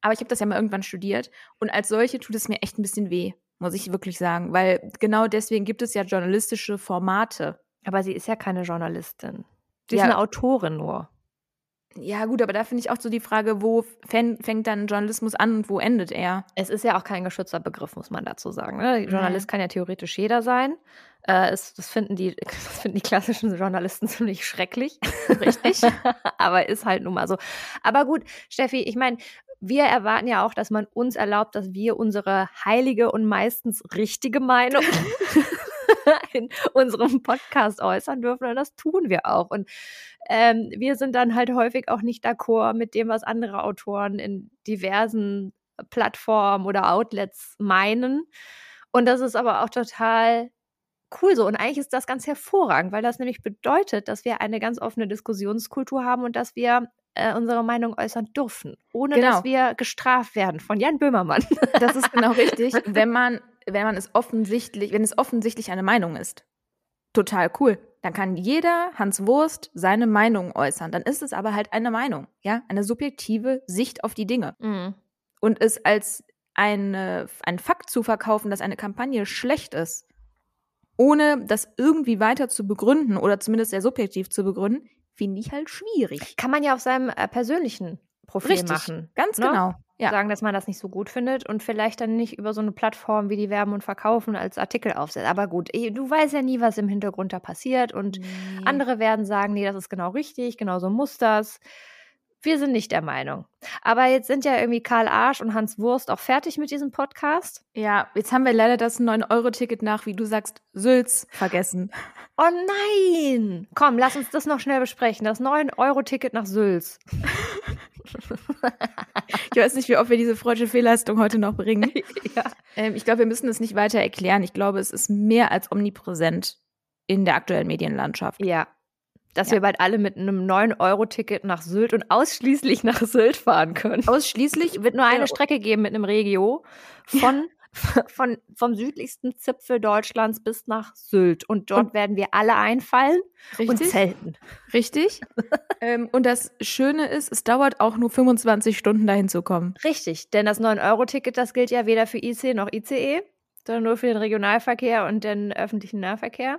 aber ich habe das ja mal irgendwann studiert und als solche tut es mir echt ein bisschen weh, muss ich wirklich sagen, weil genau deswegen gibt es ja journalistische Formate. Aber sie ist ja keine Journalistin. Sie ja. ist eine Autorin nur. Ja, gut, aber da finde ich auch so die Frage, wo fängt dann Journalismus an und wo endet er? Es ist ja auch kein geschützter Begriff, muss man dazu sagen. Ne? Journalist kann ja theoretisch jeder sein. Äh, es, das, finden die, das finden die klassischen Journalisten ziemlich schrecklich. Richtig. aber ist halt nun mal so. Aber gut, Steffi, ich meine, wir erwarten ja auch, dass man uns erlaubt, dass wir unsere heilige und meistens richtige Meinung in unserem Podcast äußern dürfen. Und das tun wir auch. Und ähm, wir sind dann halt häufig auch nicht d'accord mit dem, was andere Autoren in diversen Plattformen oder Outlets meinen. Und das ist aber auch total cool so. Und eigentlich ist das ganz hervorragend, weil das nämlich bedeutet, dass wir eine ganz offene Diskussionskultur haben und dass wir äh, unsere Meinung äußern dürfen, ohne Genau. dass wir gestraft werden von Jan Böhmermann. Das ist genau richtig, wenn man, wenn man es offensichtlich, wenn es offensichtlich eine Meinung ist. Total cool. Dann kann jeder Hans Wurst seine Meinung äußern. Dann ist es aber halt eine Meinung, ja, eine subjektive Sicht auf die Dinge. Mhm. Und es als eine, ein Fakt zu verkaufen, dass eine Kampagne schlecht ist, ohne das irgendwie weiter zu begründen oder zumindest sehr subjektiv zu begründen, finde ich halt schwierig. Kann man ja auf seinem äh, persönlichen Profil machen. Ganz ne? genau. Ja. Sagen, dass man das nicht so gut findet und vielleicht dann nicht über so eine Plattform wie die Werben und Verkaufen als Artikel aufsetzt. Aber gut, eh, du weißt ja nie, was im Hintergrund da passiert und Nee. andere werden sagen, nee, das ist genau richtig, genau so muss das. Wir sind nicht der Meinung. Aber jetzt sind ja irgendwie Karl Arsch und Hans Wurst auch fertig mit diesem Podcast. Ja, jetzt haben wir leider das 9-Euro-Ticket nach, wie du sagst, Sülz vergessen. Oh nein! Komm, lass uns das noch schnell besprechen. Das 9-Euro-Ticket nach Sülz. Ich weiß nicht, wie oft wir diese freudsche Fehlleistung heute noch bringen. ja. Ähm, ich glaube, wir müssen es nicht weiter erklären. Ich glaube, es ist mehr als omnipräsent in der aktuellen Medienlandschaft. Ja. Dass Ja. wir bald alle mit einem 9-Euro-Ticket nach Sylt und ausschließlich nach Sylt fahren können. Ausschließlich wird nur eine. Strecke geben mit einem Regio von, von, vom südlichsten Zipfel Deutschlands bis nach Sylt. Und dort Und- werden wir alle einfallen und richtig. zelten. richtig. ähm, und das Schöne ist, es dauert auch nur 25 Stunden dahin zu kommen. Richtig, denn das 9-Euro-Ticket, das gilt ja weder für IC noch ICE, sondern nur für den Regionalverkehr und den öffentlichen Nahverkehr.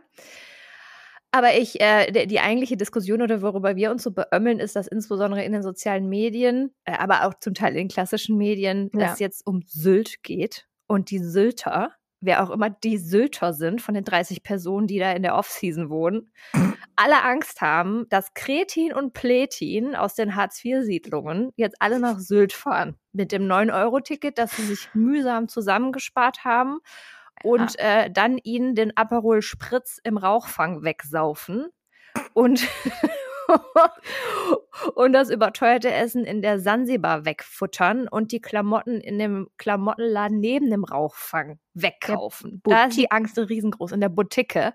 Aber ich, äh, die, eigentliche Diskussion oder worüber wir uns so beömmeln, ist, dass insbesondere in den sozialen Medien, äh, aber auch zum Teil in den klassischen Medien, Ja. es jetzt um Sylt geht und die Sylter, wer auch immer die Sylter sind, von den 30 Personen, die da in der Offseason wohnen, alle Angst haben, dass Kretin und Pletin aus den Hartz-IV-Siedlungen jetzt alle nach Sylt fahren. Mit dem 9-Euro-Ticket, das sie sich mühsam zusammengespart haben und äh, dann ihnen den Aperol Spritz im Rauchfang wegsaufen und, und das überteuerte Essen in der Sansibar wegfuttern und die Klamotten in dem Klamottenladen neben dem Rauchfang wegkaufen. Da ist die Angst riesengroß in der Boutique.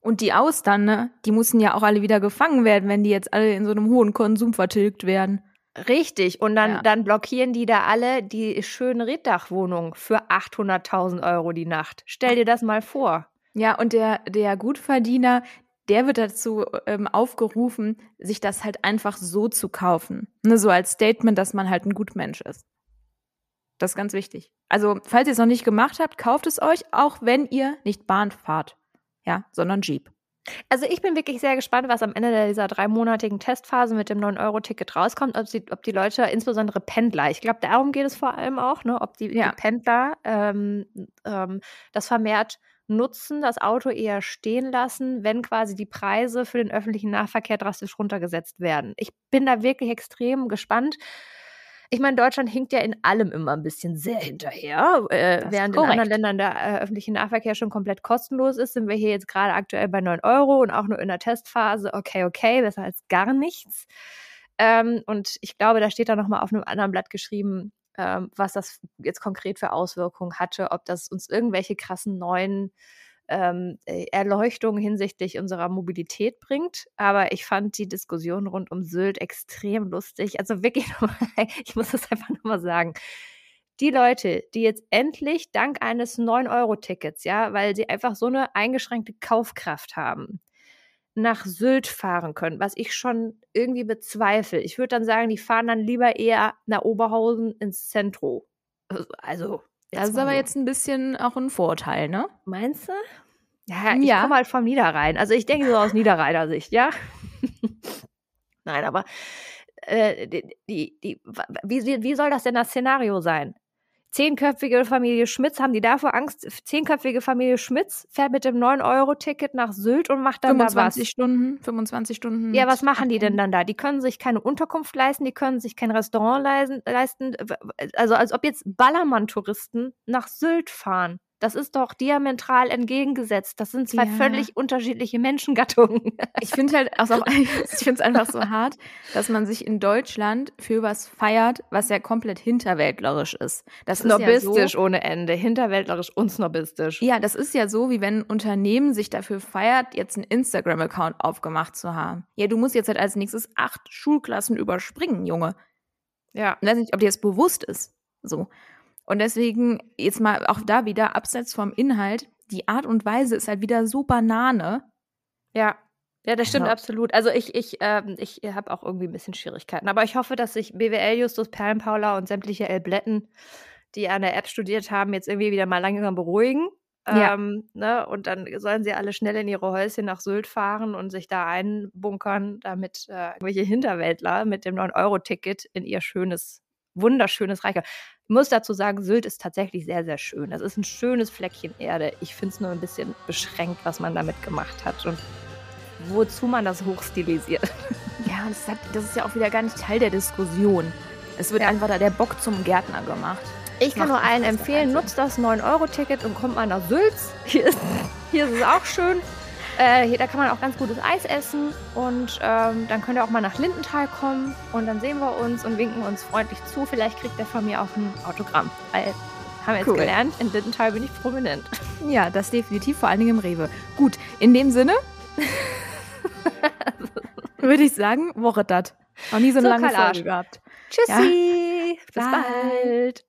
Und die Austern, ne, die müssen ja auch alle wieder gefangen werden, wenn die jetzt alle in so einem hohen Konsum vertilgt werden. Richtig. Und dann, Ja. dann blockieren die da alle die schönen Reddachwohnungen für 800.000 Euro die Nacht. Stell dir das mal vor. Ja, und der, der Gutverdiener, der wird dazu ähm, aufgerufen, sich das halt einfach so zu kaufen. Ne, so als Statement, dass man halt ein Gutmensch ist. Das ist ganz wichtig. Also, falls ihr es noch nicht gemacht habt, kauft es euch, auch wenn ihr nicht Bahn fahrt. Ja, sondern Jeep. Also ich bin wirklich sehr gespannt, was am Ende dieser dreimonatigen Testphase mit dem 9-Euro-Ticket rauskommt, ob, sie, ob die Leute, insbesondere Pendler, ich glaube, darum geht es vor allem auch, ne, ob die, Ja. die Pendler ähm, ähm, das vermehrt nutzen, das Auto eher stehen lassen, wenn quasi die Preise für den öffentlichen Nahverkehr drastisch runtergesetzt werden. Ich bin da wirklich extrem gespannt. Ich meine, Deutschland hinkt ja in allem immer ein bisschen sehr hinterher. Äh, während in anderen Ländern der äh, öffentliche Nahverkehr schon komplett kostenlos ist, sind wir hier jetzt gerade aktuell bei 9 Euro und auch nur in der Testphase. Okay, okay, besser als gar nichts. Ähm, und ich glaube, da steht da nochmal auf einem anderen Blatt geschrieben, ähm, was das jetzt konkret für Auswirkungen hatte, ob das uns irgendwelche krassen neuen ähm, äh, Erleuchtungen hinsichtlich unserer Mobilität bringt. Aber ich fand die Diskussion rund um Sylt extrem lustig. Also wirklich, ich muss das einfach nochmal sagen. Die Leute, die jetzt endlich dank eines 9-Euro-Tickets, ja, weil sie einfach so eine eingeschränkte Kaufkraft haben, nach Sylt fahren können, was ich schon irgendwie bezweifle. Ich würde dann sagen, die fahren dann lieber eher nach Oberhausen ins Zentrum. Also, Das ist aber so. jetzt ein bisschen auch ein Vorteil, ne? Meinst du? Ja, ich Ja. komme halt vom Niederrhein. Also ich denke so aus Niederrheiner Sicht, ja. Nein, aber äh, die, die, wie wie soll das denn das Szenario sein? Zehnköpfige Familie Schmitz, haben die davor Angst? Zehnköpfige Familie Schmitz fährt mit dem 9-Euro-Ticket nach Sylt und macht dann da was. 25 Stunden, 25 Stunden. Ja, was machen die denn dann da? Die können sich keine Unterkunft leisten, die können sich kein Restaurant leisten. leisten. Also als ob jetzt Ballermann-Touristen nach Sylt fahren. Das ist doch diametral entgegengesetzt. Das sind zwei ja. völlig unterschiedliche Menschengattungen. Ich finde halt auch, ich finde es einfach so hart, dass man sich in Deutschland für was feiert, was ja komplett hinterwäldlerisch ist. Das snobistisch ist ja so, ohne Ende, hinterwäldlerisch und snobistisch. Ja, das ist ja so, wie wenn ein Unternehmen sich dafür feiert, jetzt einen Instagram-Account aufgemacht zu haben. Ja, du musst jetzt halt als nächstes acht Schulklassen überspringen, Junge. Ja. Ich weiß nicht, ob dir das bewusst ist. So. Und deswegen jetzt mal auch da wieder abseits vom Inhalt, die Art und Weise ist halt wieder so Banane. Ja. Ja, das stimmt ja. absolut. Also ich, ich, ähm, ich habe auch irgendwie ein bisschen Schwierigkeiten. Aber ich hoffe, dass sich BWL, Justus, Perlenpaula und sämtliche Elbletten, die an der App studiert haben, jetzt irgendwie wieder mal langsam beruhigen. Ja. Ähm, ne? Und dann sollen sie alle schnell in ihre Häuschen nach Sylt fahren und sich da einbunkern, damit äh, irgendwelche Hinterwäldler mit dem 9-Euro-Ticket in ihr schönes, wunderschönes Reich ich muss dazu sagen, Sylt ist tatsächlich sehr, sehr schön. Das ist ein schönes Fleckchen Erde. Ich finde es nur ein bisschen beschränkt, was man damit gemacht hat und wozu man das hochstilisiert. Ja, das, hat, das ist ja auch wieder gar nicht Teil der Diskussion. Es wird ja. einfach da der Bock zum Gärtner gemacht. Ich kann nur allen empfehlen, nutzt das 9-Euro-Ticket und kommt mal nach Sülz. Hier ist, hier ist es auch schön. Äh, hier, da kann man auch ganz gutes Eis essen und ähm, dann könnt ihr auch mal nach Lindenthal kommen und dann sehen wir uns und winken uns freundlich zu. Vielleicht kriegt der von mir auch ein Autogramm. Weil, haben wir jetzt cool. gelernt, in Lindenthal bin ich prominent. Ja, das definitiv, vor allen Dingen im Rewe. Gut, in dem Sinne würde ich sagen, Woche dat. Noch nie so eine so lange Folge gehabt. Tschüssi, ja. bis bald.